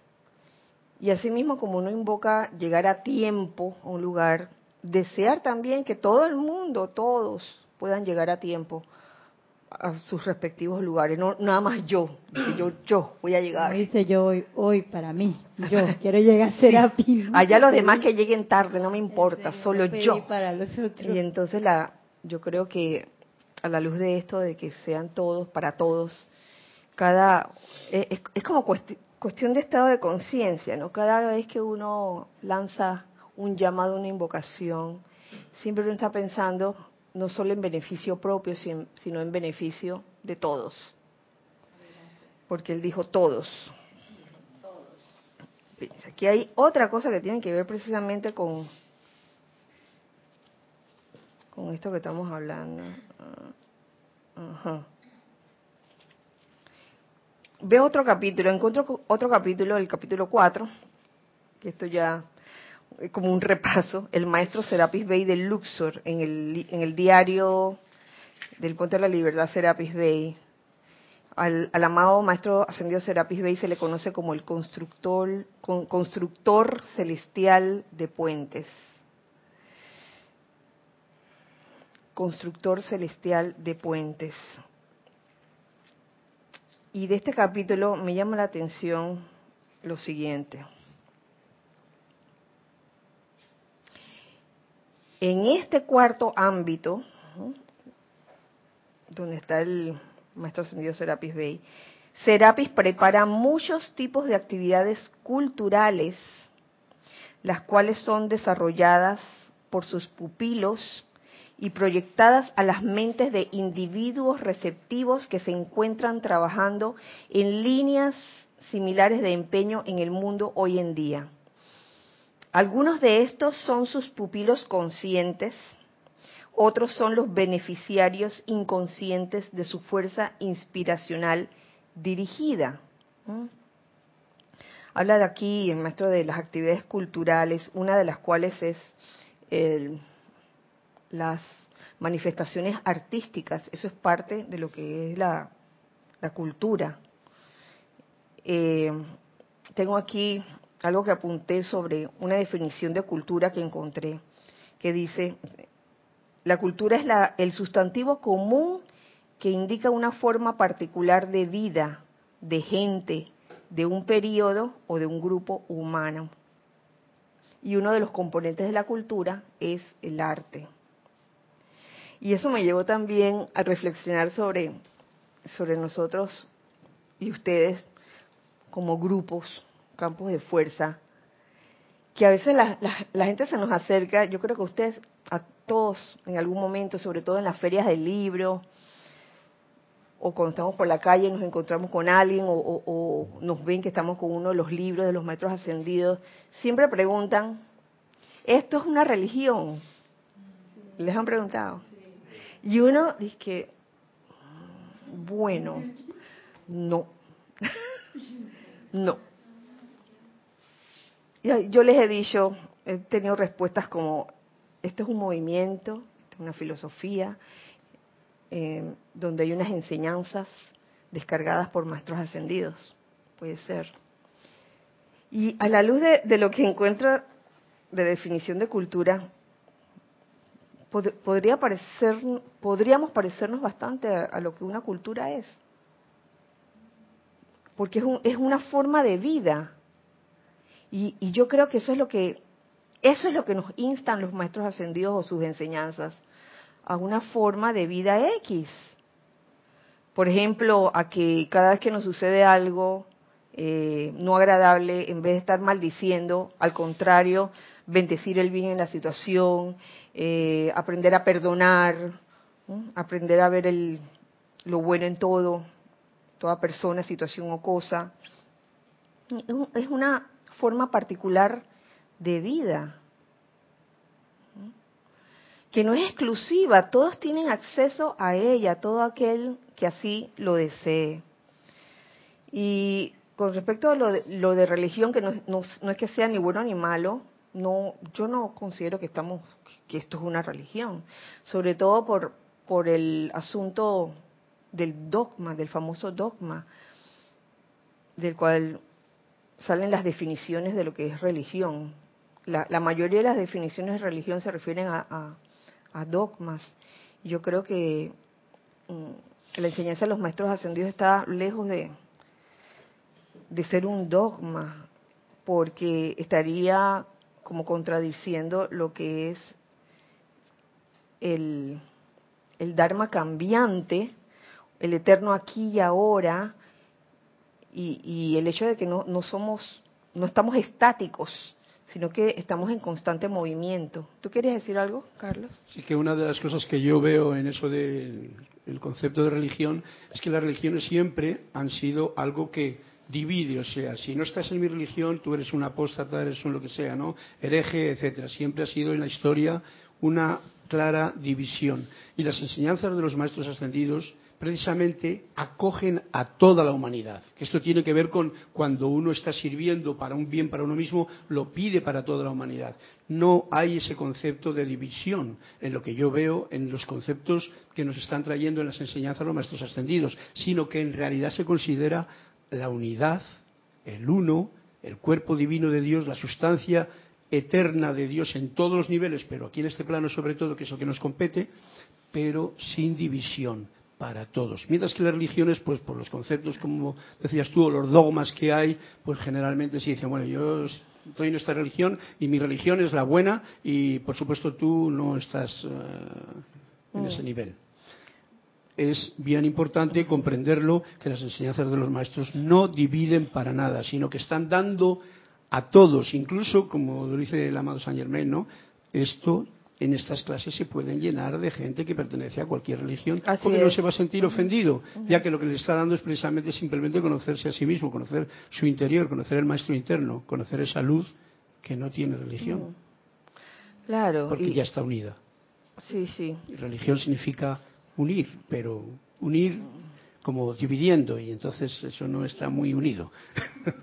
Y asimismo, como uno invoca llegar a tiempo a un lugar, desear también que todo el mundo, todos, puedan llegar a tiempo a sus respectivos lugares, no nada más yo, yo, yo voy a llegar. dice yo hoy, hoy para mí, yo quiero llegar a Serapis. Allá los demás que lleguen tarde, no me importa, solo yo. Para los otros. Y entonces la, yo creo que a la luz de esto, de que sean todos, para todos, cada es, como cuestión de estado de conciencia, ¿no? Cada vez que uno lanza un llamado, una invocación, siempre uno está pensando no solo en beneficio propio, sino en beneficio de todos. Porque él dijo todos. Aquí hay otra cosa que tiene que ver precisamente con, con esto que estamos hablando. Ah, ajá otro capítulo, encuentro otro capítulo, el capítulo 4, que esto ya como un repaso, el maestro Serapis Bey de Luxor, en el, en el diario del Puente de la Libertad Serapis Bey. Al, amado maestro ascendido Serapis Bey se le conoce como el constructor, constructor celestial de puentes. Constructor celestial de puentes. Y de este capítulo me llama la atención lo siguiente. En este cuarto ámbito, donde está el maestro ascendido Serapis Bey, Serapis prepara muchos tipos de actividades culturales, las cuales son desarrolladas por sus pupilos y proyectadas a las mentes de individuos receptivos que se encuentran trabajando en líneas similares de empeño en el mundo hoy en día. Algunos de estos son sus pupilos conscientes, otros son los beneficiarios inconscientes de su fuerza inspiracional dirigida. ¿Mm? Habla de aquí el maestro de las actividades culturales, una de las cuales es las manifestaciones artísticas, eso es parte de lo que es la, cultura. Eh, tengo aquí algo que apunté sobre una definición de cultura que encontré, que dice, la cultura es la, el sustantivo común que indica una forma particular de vida, de gente, de un periodo o de un grupo humano. Y uno de los componentes de la cultura es el arte. Y eso me llevó también a reflexionar sobre, sobre nosotros y ustedes como grupos, campos de fuerza, que a veces la, la, gente se nos acerca, yo creo que ustedes, a todos en algún momento, sobre todo en las ferias del libro, o cuando estamos por la calle nos encontramos con alguien o, nos ven que estamos con uno de los libros de los maestros ascendidos, siempre preguntan, ¿esto es una religión? ¿Les han preguntado? Y uno dice que, bueno, no, no. Yo les he dicho, he tenido respuestas como, esto es un movimiento, esto es una filosofía, eh, donde hay unas enseñanzas descargadas por maestros ascendidos. Puede ser. Y a la luz de, lo que encuentra de definición de cultura, podría parecer, podríamos parecernos bastante a, lo que una cultura es. Porque es, es una forma de vida. Y, y yo creo que eso es lo que eso es lo que nos instan los maestros ascendidos o sus enseñanzas a una forma de vida X. Por ejemplo, a que cada vez que nos sucede algo eh, no agradable, en vez de estar maldiciendo, al contrario, bendecir el bien en la situación, eh, aprender a perdonar, aprender a ver el, lo bueno en todo, toda persona, situación o cosa. Es una forma particular de vida que no es exclusiva, todos tienen acceso a ella, todo aquel que así lo desee. Y con respecto a lo de, religión, que no, es que sea ni bueno ni malo, no, yo no considero que estamos, que esto es una religión, sobre todo por, por el asunto del dogma, del famoso dogma, del cual salen las definiciones de lo que es religión. La, mayoría de las definiciones de religión se refieren a a dogmas. Yo creo que mm, la enseñanza de los maestros ascendidos está lejos de, de ser un dogma, porque estaría como contradiciendo lo que es el, el Dharma cambiante, el eterno aquí y ahora, y, y el hecho de que no, no somos, no estamos estáticos, sino que estamos en constante movimiento. ¿Tú quieres decir algo, Carlos? Sí, que una de las cosas que yo veo en eso del concepto de religión es que las religiones siempre han sido algo que divide, o sea, si no estás en mi religión, tú eres un apóstata, eres un lo que sea, ¿no? Hereje, etcétera. Siempre ha sido en la historia una clara división. Y las enseñanzas de los maestros ascendidos precisamente acogen a toda la humanidad. Esto tiene que ver con cuando uno está sirviendo para un bien para uno mismo, lo pide para toda la humanidad. No hay ese concepto de división en lo que yo veo en los conceptos que nos están trayendo en las enseñanzas los maestros ascendidos, sino que en realidad se considera la unidad, el uno, el cuerpo divino de Dios, la sustancia eterna de Dios en todos los niveles, pero aquí en este plano sobre todo, que es lo que nos compete, pero sin división, para todos. Mientras que las religiones, pues por los conceptos, como decías tú, o los dogmas que hay, pues generalmente se dicen, bueno, yo estoy en esta religión y mi religión es la buena y por supuesto tú no estás eh, en ese mm. nivel. Es bien importante comprenderlo que las enseñanzas de los maestros no dividen para nada, sino que están dando a todos, incluso como lo dice el amado Saint Germain, ¿no? Esto en estas clases se pueden llenar de gente que pertenece a cualquier religión, porque no se va a sentir ofendido, ya que lo que le está dando es precisamente simplemente conocerse a sí mismo, conocer su interior, conocer el maestro interno, conocer esa luz que no tiene religión. Claro. Porque ya está unida. Sí, sí. Y religión significa unir, pero unir como dividiendo, y entonces eso no está muy unido.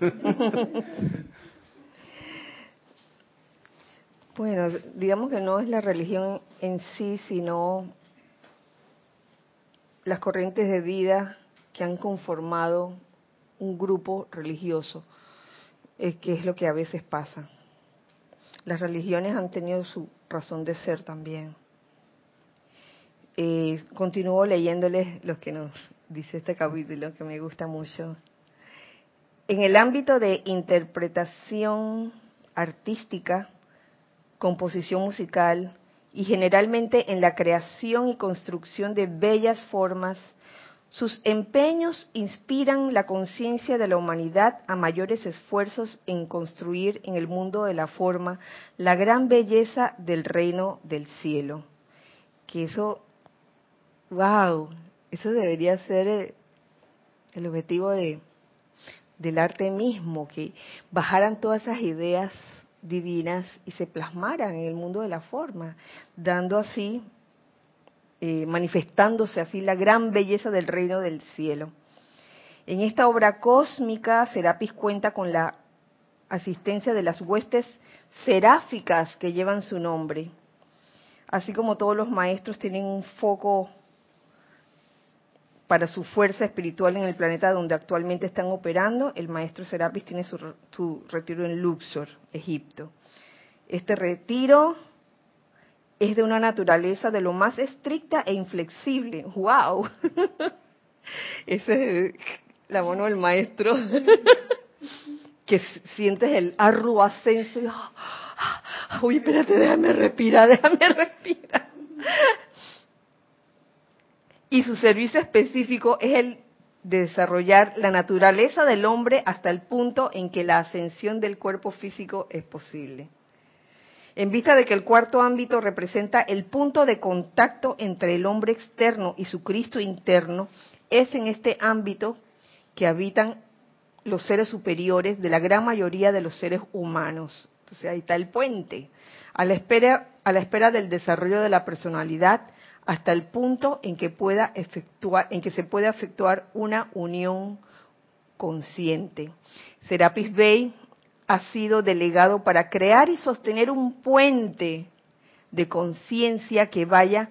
Bueno, digamos que no es la religión en sí, sino las corrientes de vida que han conformado un grupo religioso, eh, que es lo que a veces pasa. Las religiones han tenido su razón de ser también. Eh, continúo leyéndoles lo que nos dice este capítulo, que me gusta mucho. En el ámbito de interpretación artística, composición musical y generalmente en la creación y construcción de bellas formas, sus empeños inspiran la conciencia de la humanidad a mayores esfuerzos en construir en el mundo de la forma la gran belleza del reino del cielo. Que eso, wow, Eso debería ser el, el objetivo de, del arte mismo, que bajaran todas esas ideas divinas y se plasmaran en el mundo de la forma, dando así, eh, manifestándose así la gran belleza del reino del cielo. En esta obra cósmica, Serapis cuenta con la asistencia de las huestes seráficas que llevan su nombre. Así como todos los maestros tienen un foco para su fuerza espiritual en el planeta donde actualmente están operando, el maestro Serapis tiene su, retiro en Luxor, Egipto. Este retiro es de una naturaleza de lo más estricta e inflexible. ¡Wow! Ese es la mano del maestro. que sientes el arduo ascenso y, ah, ah, uy, espérate, déjame respirar, déjame respirar. Y su servicio específico es el de desarrollar la naturaleza del hombre hasta el punto en que la ascensión del cuerpo físico es posible. En vista de que el cuarto ámbito representa el punto de contacto entre el hombre externo y su Cristo interno, es en este ámbito que habitan los seres superiores de la gran mayoría de los seres humanos. Entonces ahí está el puente. A la espera, a la espera del desarrollo de la personalidad, hasta el punto en que pueda efectuar, en que se pueda efectuar una unión consciente. Serapis Bey ha sido delegado para crear y sostener un puente de conciencia que vaya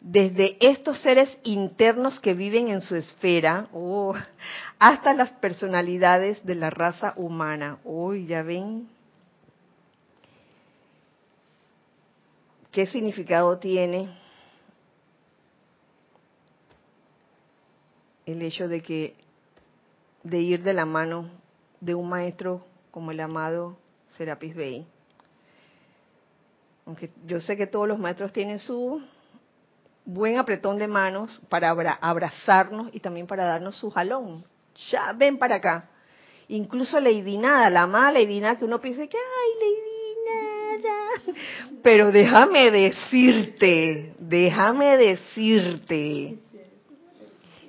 desde estos seres internos que viven en su esfera oh, hasta las personalidades de la raza humana. Uy, ya ven. ¿Qué significado tiene el hecho de que de ir de la mano de un maestro como el amado Serapis Bey. Aunque yo sé que todos los maestros tienen su buen apretón de manos para abrazarnos y también para darnos su jalón. Ya ven para acá. Incluso Lady Nada, la amada Lady Nada, que uno piensa que, ay, Lady Nada. Pero déjame decirte, déjame decirte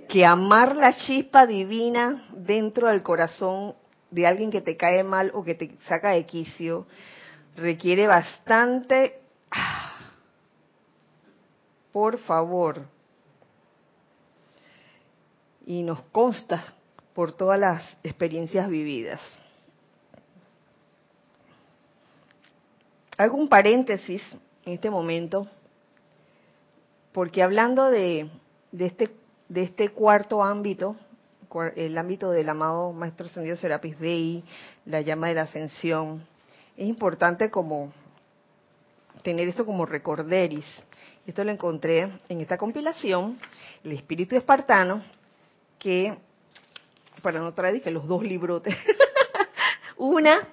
que amar la chispa divina dentro del corazón de alguien que te cae mal o que te saca de quicio requiere bastante... Ah, por favor. Y nos consta por todas las experiencias vividas. Hago un paréntesis en este momento, porque hablando de, de este de este cuarto ámbito, el ámbito del amado Maestro Ascendido Serapis Bey, la llama de la ascensión, es importante como tener esto como recorderis. Esto lo encontré en esta compilación, El Espíritu Espartano, que, para no traer que los dos librotes, una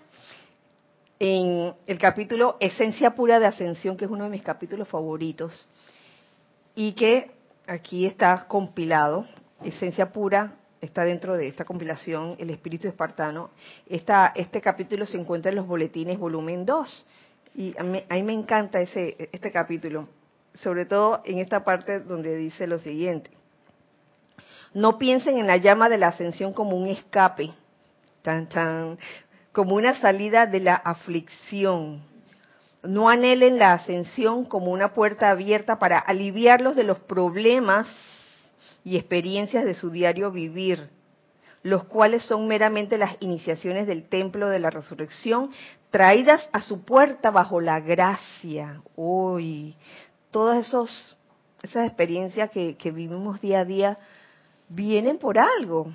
en el capítulo Esencia Pura de Ascensión, que es uno de mis capítulos favoritos, y que aquí está compilado, esencia pura está dentro de esta compilación, el espíritu espartano. este capítulo se encuentra en los boletines volumen 2 y a mí, me encanta ese, este capítulo, sobre todo en esta parte donde dice lo siguiente. No piensen en la llama de la ascensión como un escape, tan, tan, como una salida de la aflicción, no anhelen la ascensión como una puerta abierta para aliviarlos de los problemas y experiencias de su diario vivir, los cuales son meramente las iniciaciones del templo de la resurrección, traídas a su puerta bajo la gracia. Uy, todas esos, esas experiencias que, que vivimos día a día vienen por algo.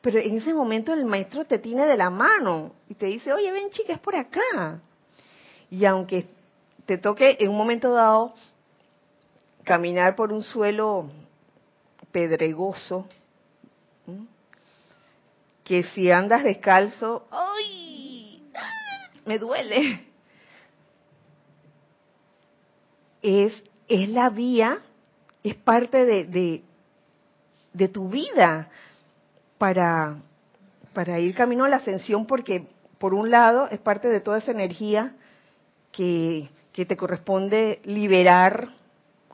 Pero en ese momento el maestro te tiene de la mano y te dice, oye, ven chica, es por acá y aunque te toque en un momento dado caminar por un suelo pedregoso, que si andas descalzo, ¡ay! Me duele. Es, es la vía, es parte de, de, de tu vida para, para ir camino a la ascensión porque por un lado es parte de toda esa energía que, te corresponde liberar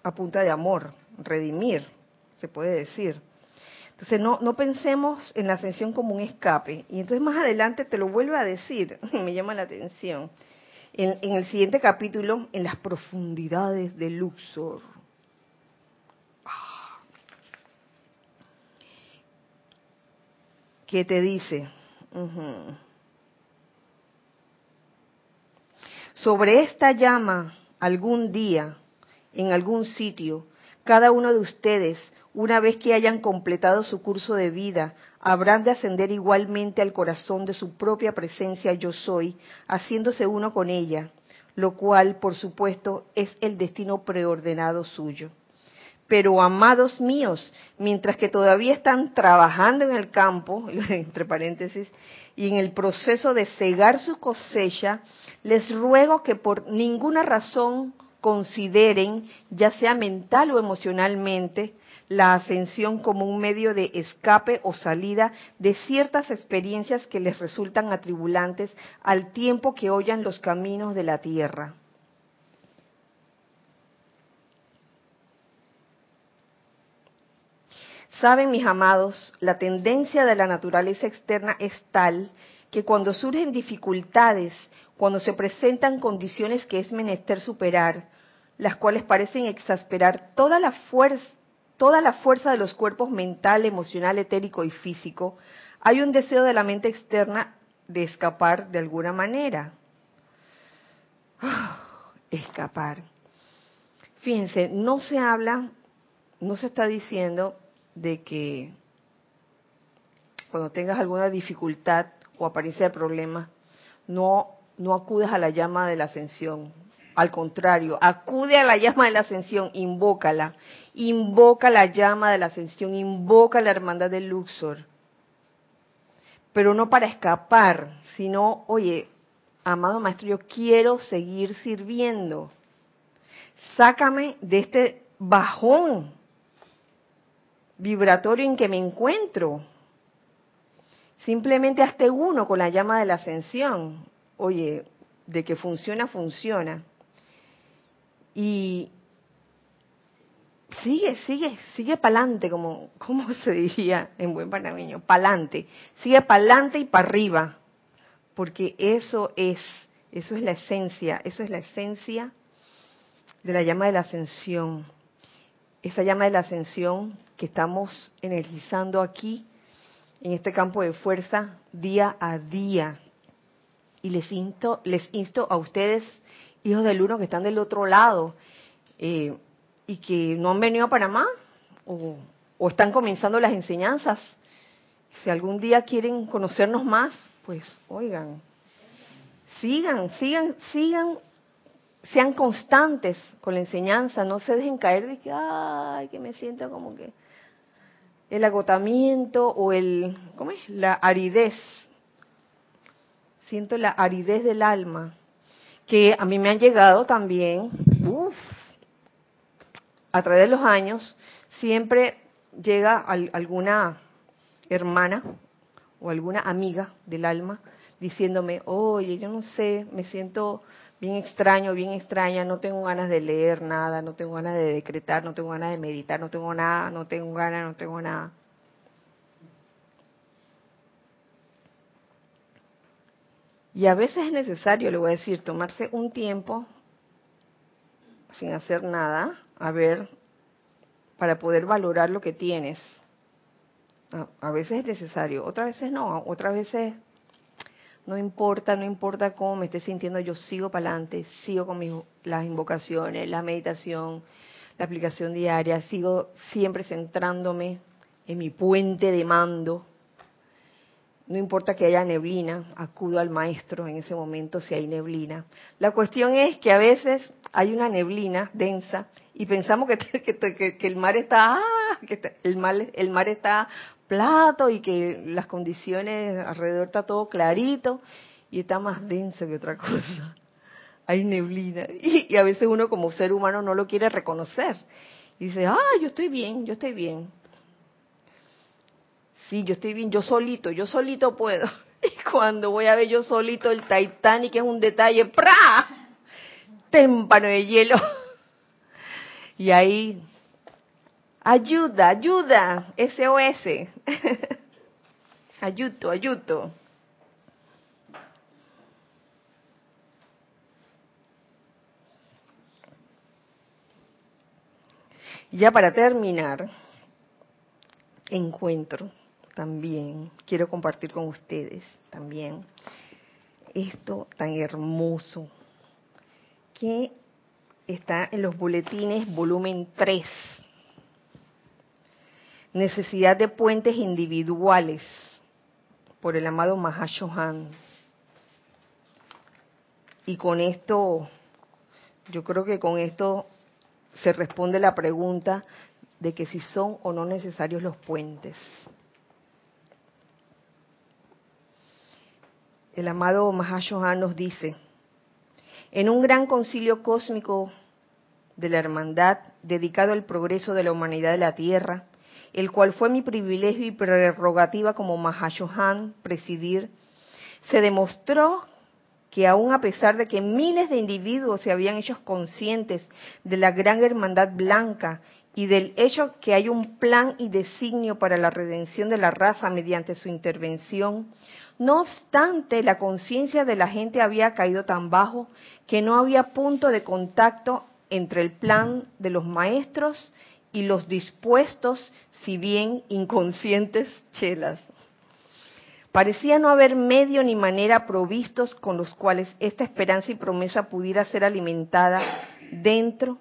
a punta de amor, redimir. se puede decir. Entonces no, no pensemos en la ascensión como un escape. Y entonces más adelante te lo vuelvo a decir, me llama la atención. En, el siguiente capítulo, en las profundidades de Luxor. Ah. ¿Qué te dice? Sobre esta llama, algún día, en algún sitio, cada uno de ustedes una vez que hayan completado su curso de vida, habrán de ascender igualmente al corazón de su propia presencia yo soy, haciéndose uno con ella, lo cual, por supuesto, es el destino preordenado suyo. Pero, amados míos, mientras que todavía están trabajando en el campo, entre paréntesis, y en el proceso de cegar su cosecha, les ruego que por ninguna razón consideren, ya sea mental o emocionalmente, la ascensión como un medio de escape o salida de ciertas experiencias que les resultan atribulantes al tiempo que oyan los caminos de la tierra. Saben, mis amados, la tendencia de la naturaleza externa es tal que cuando surgen dificultades, cuando se presentan condiciones que es menester superar, las cuales parecen exasperar toda la fuerza, toda la fuerza de los cuerpos mental, emocional, etérico y físico, hay un deseo de la mente externa de escapar de alguna manera. escapar. Fíjense, no se habla, no se está diciendo de que cuando tengas alguna dificultad o apariencia de problema, no, no acudes a la llama de la ascensión, al contrario, acude a la llama de la ascensión, invócala, invoca la llama de la ascensión, invoca la hermandad del Luxor. Pero no para escapar, sino, oye, amado maestro, yo quiero seguir sirviendo. Sácame de este bajón vibratorio en que me encuentro. Simplemente hazte uno con la llama de la ascensión. Oye, de que funciona, funciona. Y sigue, sigue, sigue pa'lante, como, ¿cómo se diría en buen panameño? Pa'lante. Sigue pa'lante y para arriba. Porque eso es, eso es la esencia, eso es la esencia de la llama de la ascensión. Esa llama de la ascensión que estamos energizando aquí, en este campo de fuerza, día a día. Y les insto, les insto a ustedes hijos del uno que están del otro lado eh, y que no han venido a Panamá o, o están comenzando las enseñanzas. Si algún día quieren conocernos más, pues oigan, sigan, sigan, sigan, sean constantes con la enseñanza, no se dejen caer de que, ay, que me siento como que el agotamiento o el, ¿cómo es? La aridez. Siento la aridez del alma que a mí me han llegado también, a través de los años, siempre llega alguna hermana o alguna amiga del alma diciéndome, oye, yo no sé, me siento bien extraño, bien extraña, no tengo ganas de leer nada, no tengo ganas de decretar, no tengo ganas de meditar, no tengo nada, no tengo ganas, no tengo nada. Y a veces es necesario, le voy a decir, tomarse un tiempo sin hacer nada, a ver, para poder valorar lo que tienes. A, veces es necesario, otras veces no, otras veces no importa, no importa cómo me esté sintiendo, yo sigo para adelante, sigo con mis, las invocaciones, la meditación, la aplicación diaria, sigo siempre centrándome en mi puente de mando, no importa que haya neblina, acudo al maestro en ese momento si hay neblina. La cuestión es que a veces hay una neblina densa y pensamos que, que, el mar está, ah, que el, mar, el mar está plato y que las condiciones alrededor está todo clarito y está más denso que otra cosa. Hay neblina y, a veces uno como ser humano no lo quiere reconocer. Y dice, ah, yo estoy bien, yo estoy bien sí, yo estoy bien, yo solito, yo solito puedo. Y cuando voy a ver yo solito el Titanic es un detalle, ¡pra! Témpano de hielo. Y ahí, Ayuda, ayuda, SOS. ayuto, ayuto. Ya para terminar, encuentro también, quiero compartir con ustedes también esto tan hermoso que está en los boletines volumen 3. Necesidad de puentes individuales por el amado Mahashohan. Y con esto, yo creo que con esto se responde la pregunta de que si son o no necesarios los puentes. El amado Mahashohan nos dice, en un gran concilio cósmico de la hermandad dedicado al progreso de la humanidad de la Tierra, el cual fue mi privilegio y prerrogativa como Mahashohan presidir, se demostró que aun a pesar de que miles de individuos se habían hecho conscientes de la gran hermandad blanca y del hecho que hay un plan y designio para la redención de la raza mediante su intervención, no obstante, la conciencia de la gente había caído tan bajo que no había punto de contacto entre el plan de los maestros y los dispuestos, si bien inconscientes, chelas. Parecía no haber medio ni manera provistos con los cuales esta esperanza y promesa pudiera ser alimentada dentro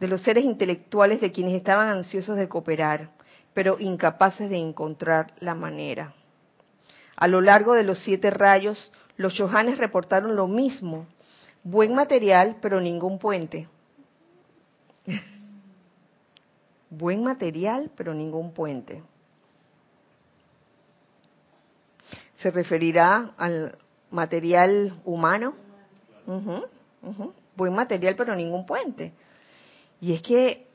de los seres intelectuales de quienes estaban ansiosos de cooperar, pero incapaces de encontrar la manera. A lo largo de los siete rayos, los Johanes reportaron lo mismo, buen material, pero ningún puente. Buen material, pero ningún puente. Se referirá al material humano. Buen material, pero ningún puente. Y es que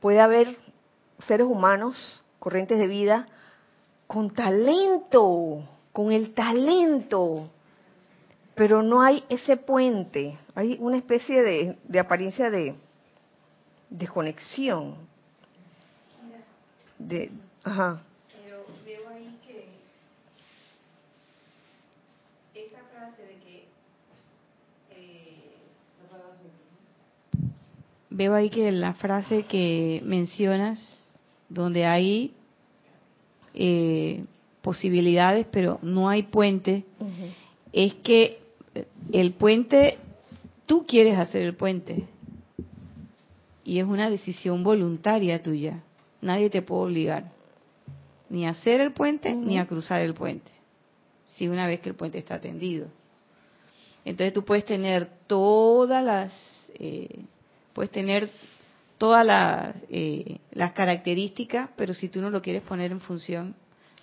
puede haber seres humanos, corrientes de vida, con talento, con el talento, pero no hay ese puente, hay una especie de, apariencia de desconexión. De, ajá. Pero veo ahí que esa frase de que eh, veo ahí que la frase que mencionas, donde hay eh, posibilidades, pero no hay puente, es que el puente, tú quieres hacer el puente. Y es una decisión voluntaria tuya. Nadie te puede obligar ni a hacer el puente ni a cruzar el puente. Si una vez que el puente está tendido. Entonces tú puedes tener todas las, eh, puedes tener todas las, eh, las características, pero si tú no lo quieres poner en función,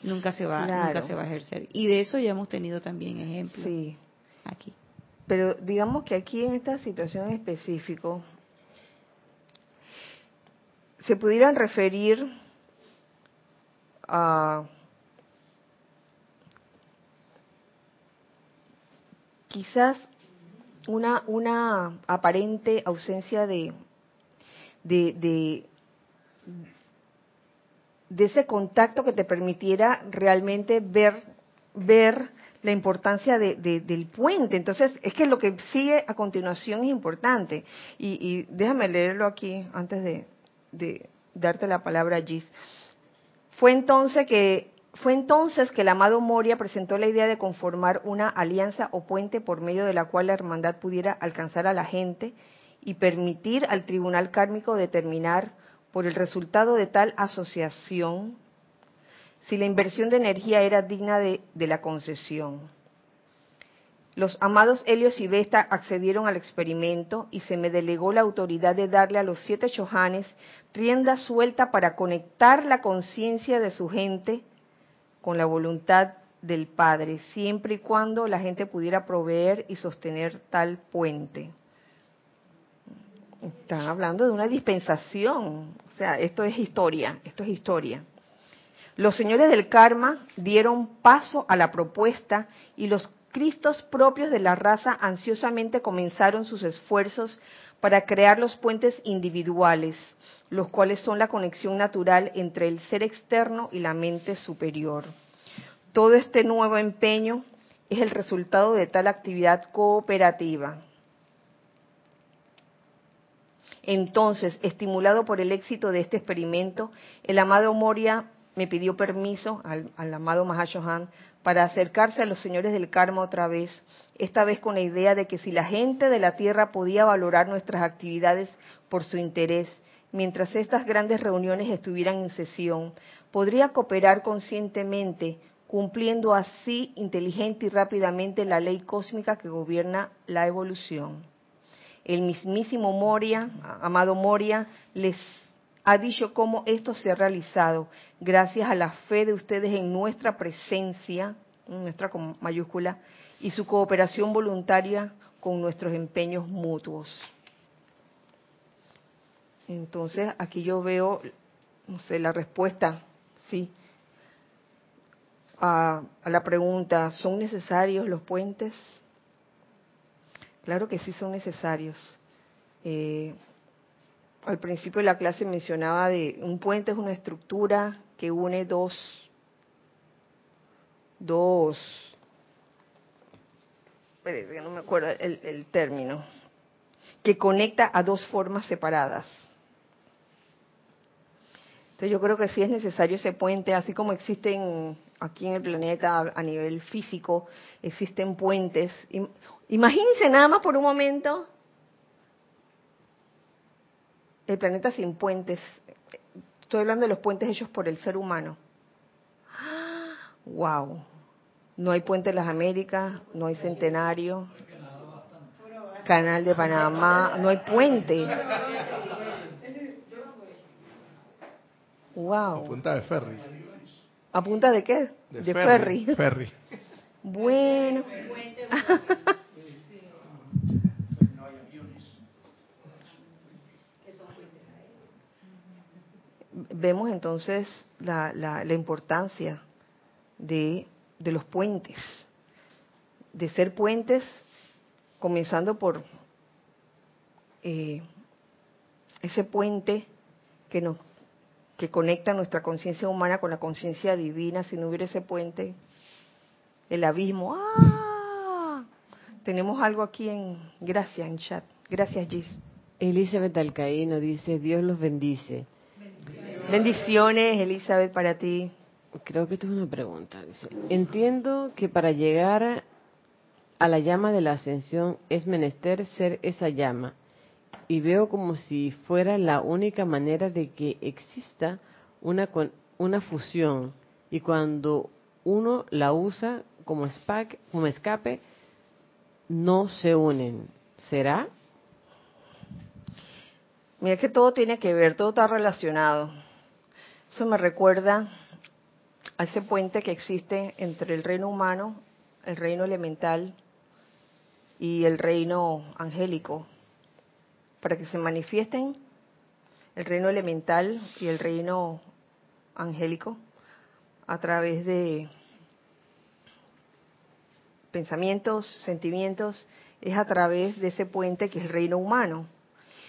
nunca se va, nunca se va a ejercer. Y de eso ya hemos tenido también ejemplos sí. aquí. Pero digamos que aquí en esta situación específico se pudieran referir a quizás una, una aparente ausencia de, de, de, ese contacto que te permitiera realmente ver, ver la importancia de, del puente. Entonces, es que lo que sigue a continuación es importante. Y, déjame leerlo aquí antes de, de darte la palabra, Gis. Fue entonces que fue entonces que el amado Moria presentó la idea de conformar una alianza o puente por medio de la cual la hermandad pudiera alcanzar a la gente y permitir al tribunal kármico determinar por el resultado de tal asociación si la inversión de energía era digna de, la concesión. Los amados Helios y Vesta accedieron al experimento y se me delegó la autoridad de darle a los siete chohanes rienda suelta para conectar la conciencia de su gente con la voluntad del Padre, siempre y cuando la gente pudiera proveer y sostener tal puente. Están hablando de una dispensación. O sea, esto es historia, esto es historia. Los señores del karma dieron paso a la propuesta y los Cristos propios de la raza ansiosamente comenzaron sus esfuerzos para crear los puentes individuales, los cuales son la conexión natural entre el ser externo y la mente superior. Todo este nuevo empeño es el resultado de tal actividad cooperativa. Entonces, estimulado por el éxito de este experimento, el amado Moria me pidió permiso al, amado Mahashohan para acercarse a los señores del karma otra vez, esta vez con la idea de que si la gente de la Tierra podía valorar nuestras actividades por su interés, mientras estas grandes reuniones estuvieran en sesión, podría cooperar conscientemente, cumpliendo así inteligente y rápidamente la ley cósmica que gobierna la evolución. El mismísimo Moria, amado Moria, les ha dicho cómo esto se ha realizado gracias a la fe de ustedes en nuestra presencia, nuestra con mayúscula, y su cooperación voluntaria con nuestros empeños mutuos. Entonces, aquí yo veo, no sé, la respuesta, sí, a, a la pregunta, ¿son necesarios los puentes? Claro que sí son necesarios. Eh, al principio de la clase mencionaba de un puente es una estructura que une dos, dos, no me acuerdo el, el término, que conecta a dos formas separadas. Entonces yo creo que sí es necesario ese puente, así como existen aquí en el planeta a nivel físico, existen puentes. Imagínense nada más por un momento el planeta sin puentes. Estoy hablando de los puentes hechos por el ser humano. ¡Wow! No hay puente en las Américas, no hay centenario, canal de Panamá, no hay puente. ¡Wow! A punta de ferry. ¿A punta de qué? De, ferry. ferry. Bueno. Vemos entonces la, la, importancia de, de, los puentes, de ser puentes, comenzando por eh, ese puente que nos que conecta nuestra conciencia humana con la conciencia divina. Si no hubiera ese puente, el abismo. ¡Ah! Tenemos algo aquí en gracias en chat. Gracias, Gis. Elizabeth Alcaíno dice, Dios los bendice. Bendiciones, Elizabeth, para ti. Creo que esto es una pregunta. Entiendo que para llegar a la llama de la ascensión es menester ser esa llama. Y veo como si fuera la única manera de que exista una, una fusión. Y cuando uno la usa como, como escape, no se unen. ¿Será? Mira que todo tiene que ver, todo está relacionado. Eso me recuerda a ese puente que existe entre el reino humano, el reino elemental y el reino angélico. Para que se manifiesten el reino elemental y el reino angélico a través de pensamientos, sentimientos, es a través de ese puente que es el reino humano.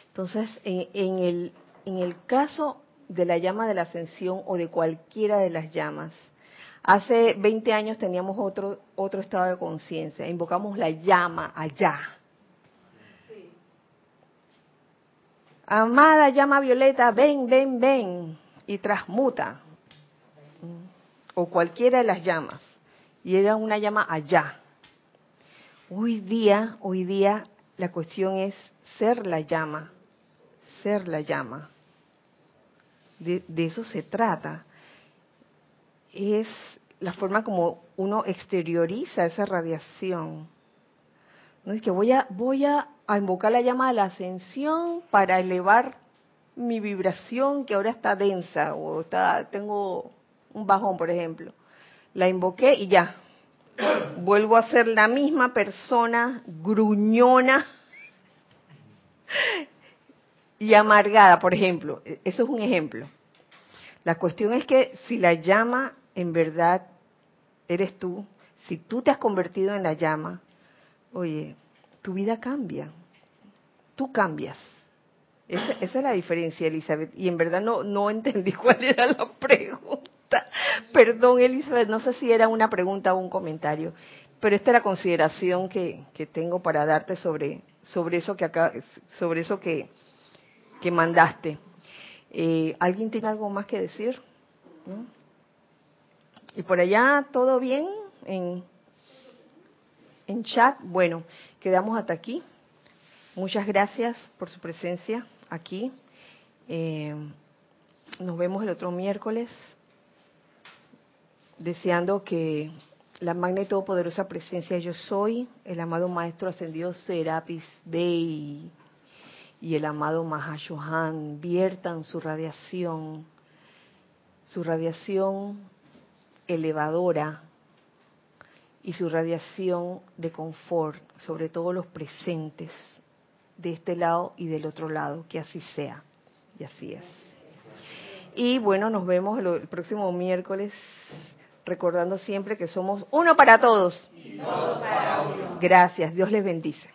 Entonces, en, el, en el caso de la llama de la ascensión o de cualquiera de las llamas. Hace 20 años teníamos otro, otro estado de conciencia, invocamos la llama allá. Amada llama violeta, ven, ven, ven, y transmuta. O cualquiera de las llamas. Y era una llama allá. Hoy día, hoy día, la cuestión es ser la llama, ser la llama de, eso se trata. Es la forma como uno exterioriza esa radiación. No es que voy a, voy a, invocar la llama de la ascensión para elevar mi vibración que ahora está densa o está, tengo un bajón, por ejemplo. La invoqué y ya. Vuelvo a ser la misma persona gruñona y amargada, por ejemplo. E, eso es un ejemplo. La cuestión es que si la llama en verdad eres tú, Si tú te has convertido en la llama, oye, tu vida cambia. Tú cambias. Esa, esa, es la diferencia, Elizabeth. Y en verdad no, no entendí cuál era la pregunta. Perdón, Elizabeth, no sé si era una pregunta o un comentario. Pero esta es la consideración que, que tengo para darte sobre, sobre eso que acá, sobre eso que, que mandaste. Eh, ¿Alguien tiene algo más que decir? ¿Y por allá todo bien en, en chat? Bueno, quedamos hasta aquí. Muchas gracias por su presencia aquí. Eh, nos vemos el otro miércoles, deseando que la magna y todopoderosa presencia yo soy, el amado Maestro Ascendido Serapis Bey y el amado Mahashohan viertan su radiación, su radiación elevadora y su radiación de confort sobre todos los presentes de este lado y del otro lado, que así sea. Y así es. Y bueno, nos vemos el próximo miércoles, recordando siempre que somos uno para todos. Gracias, Dios les bendice.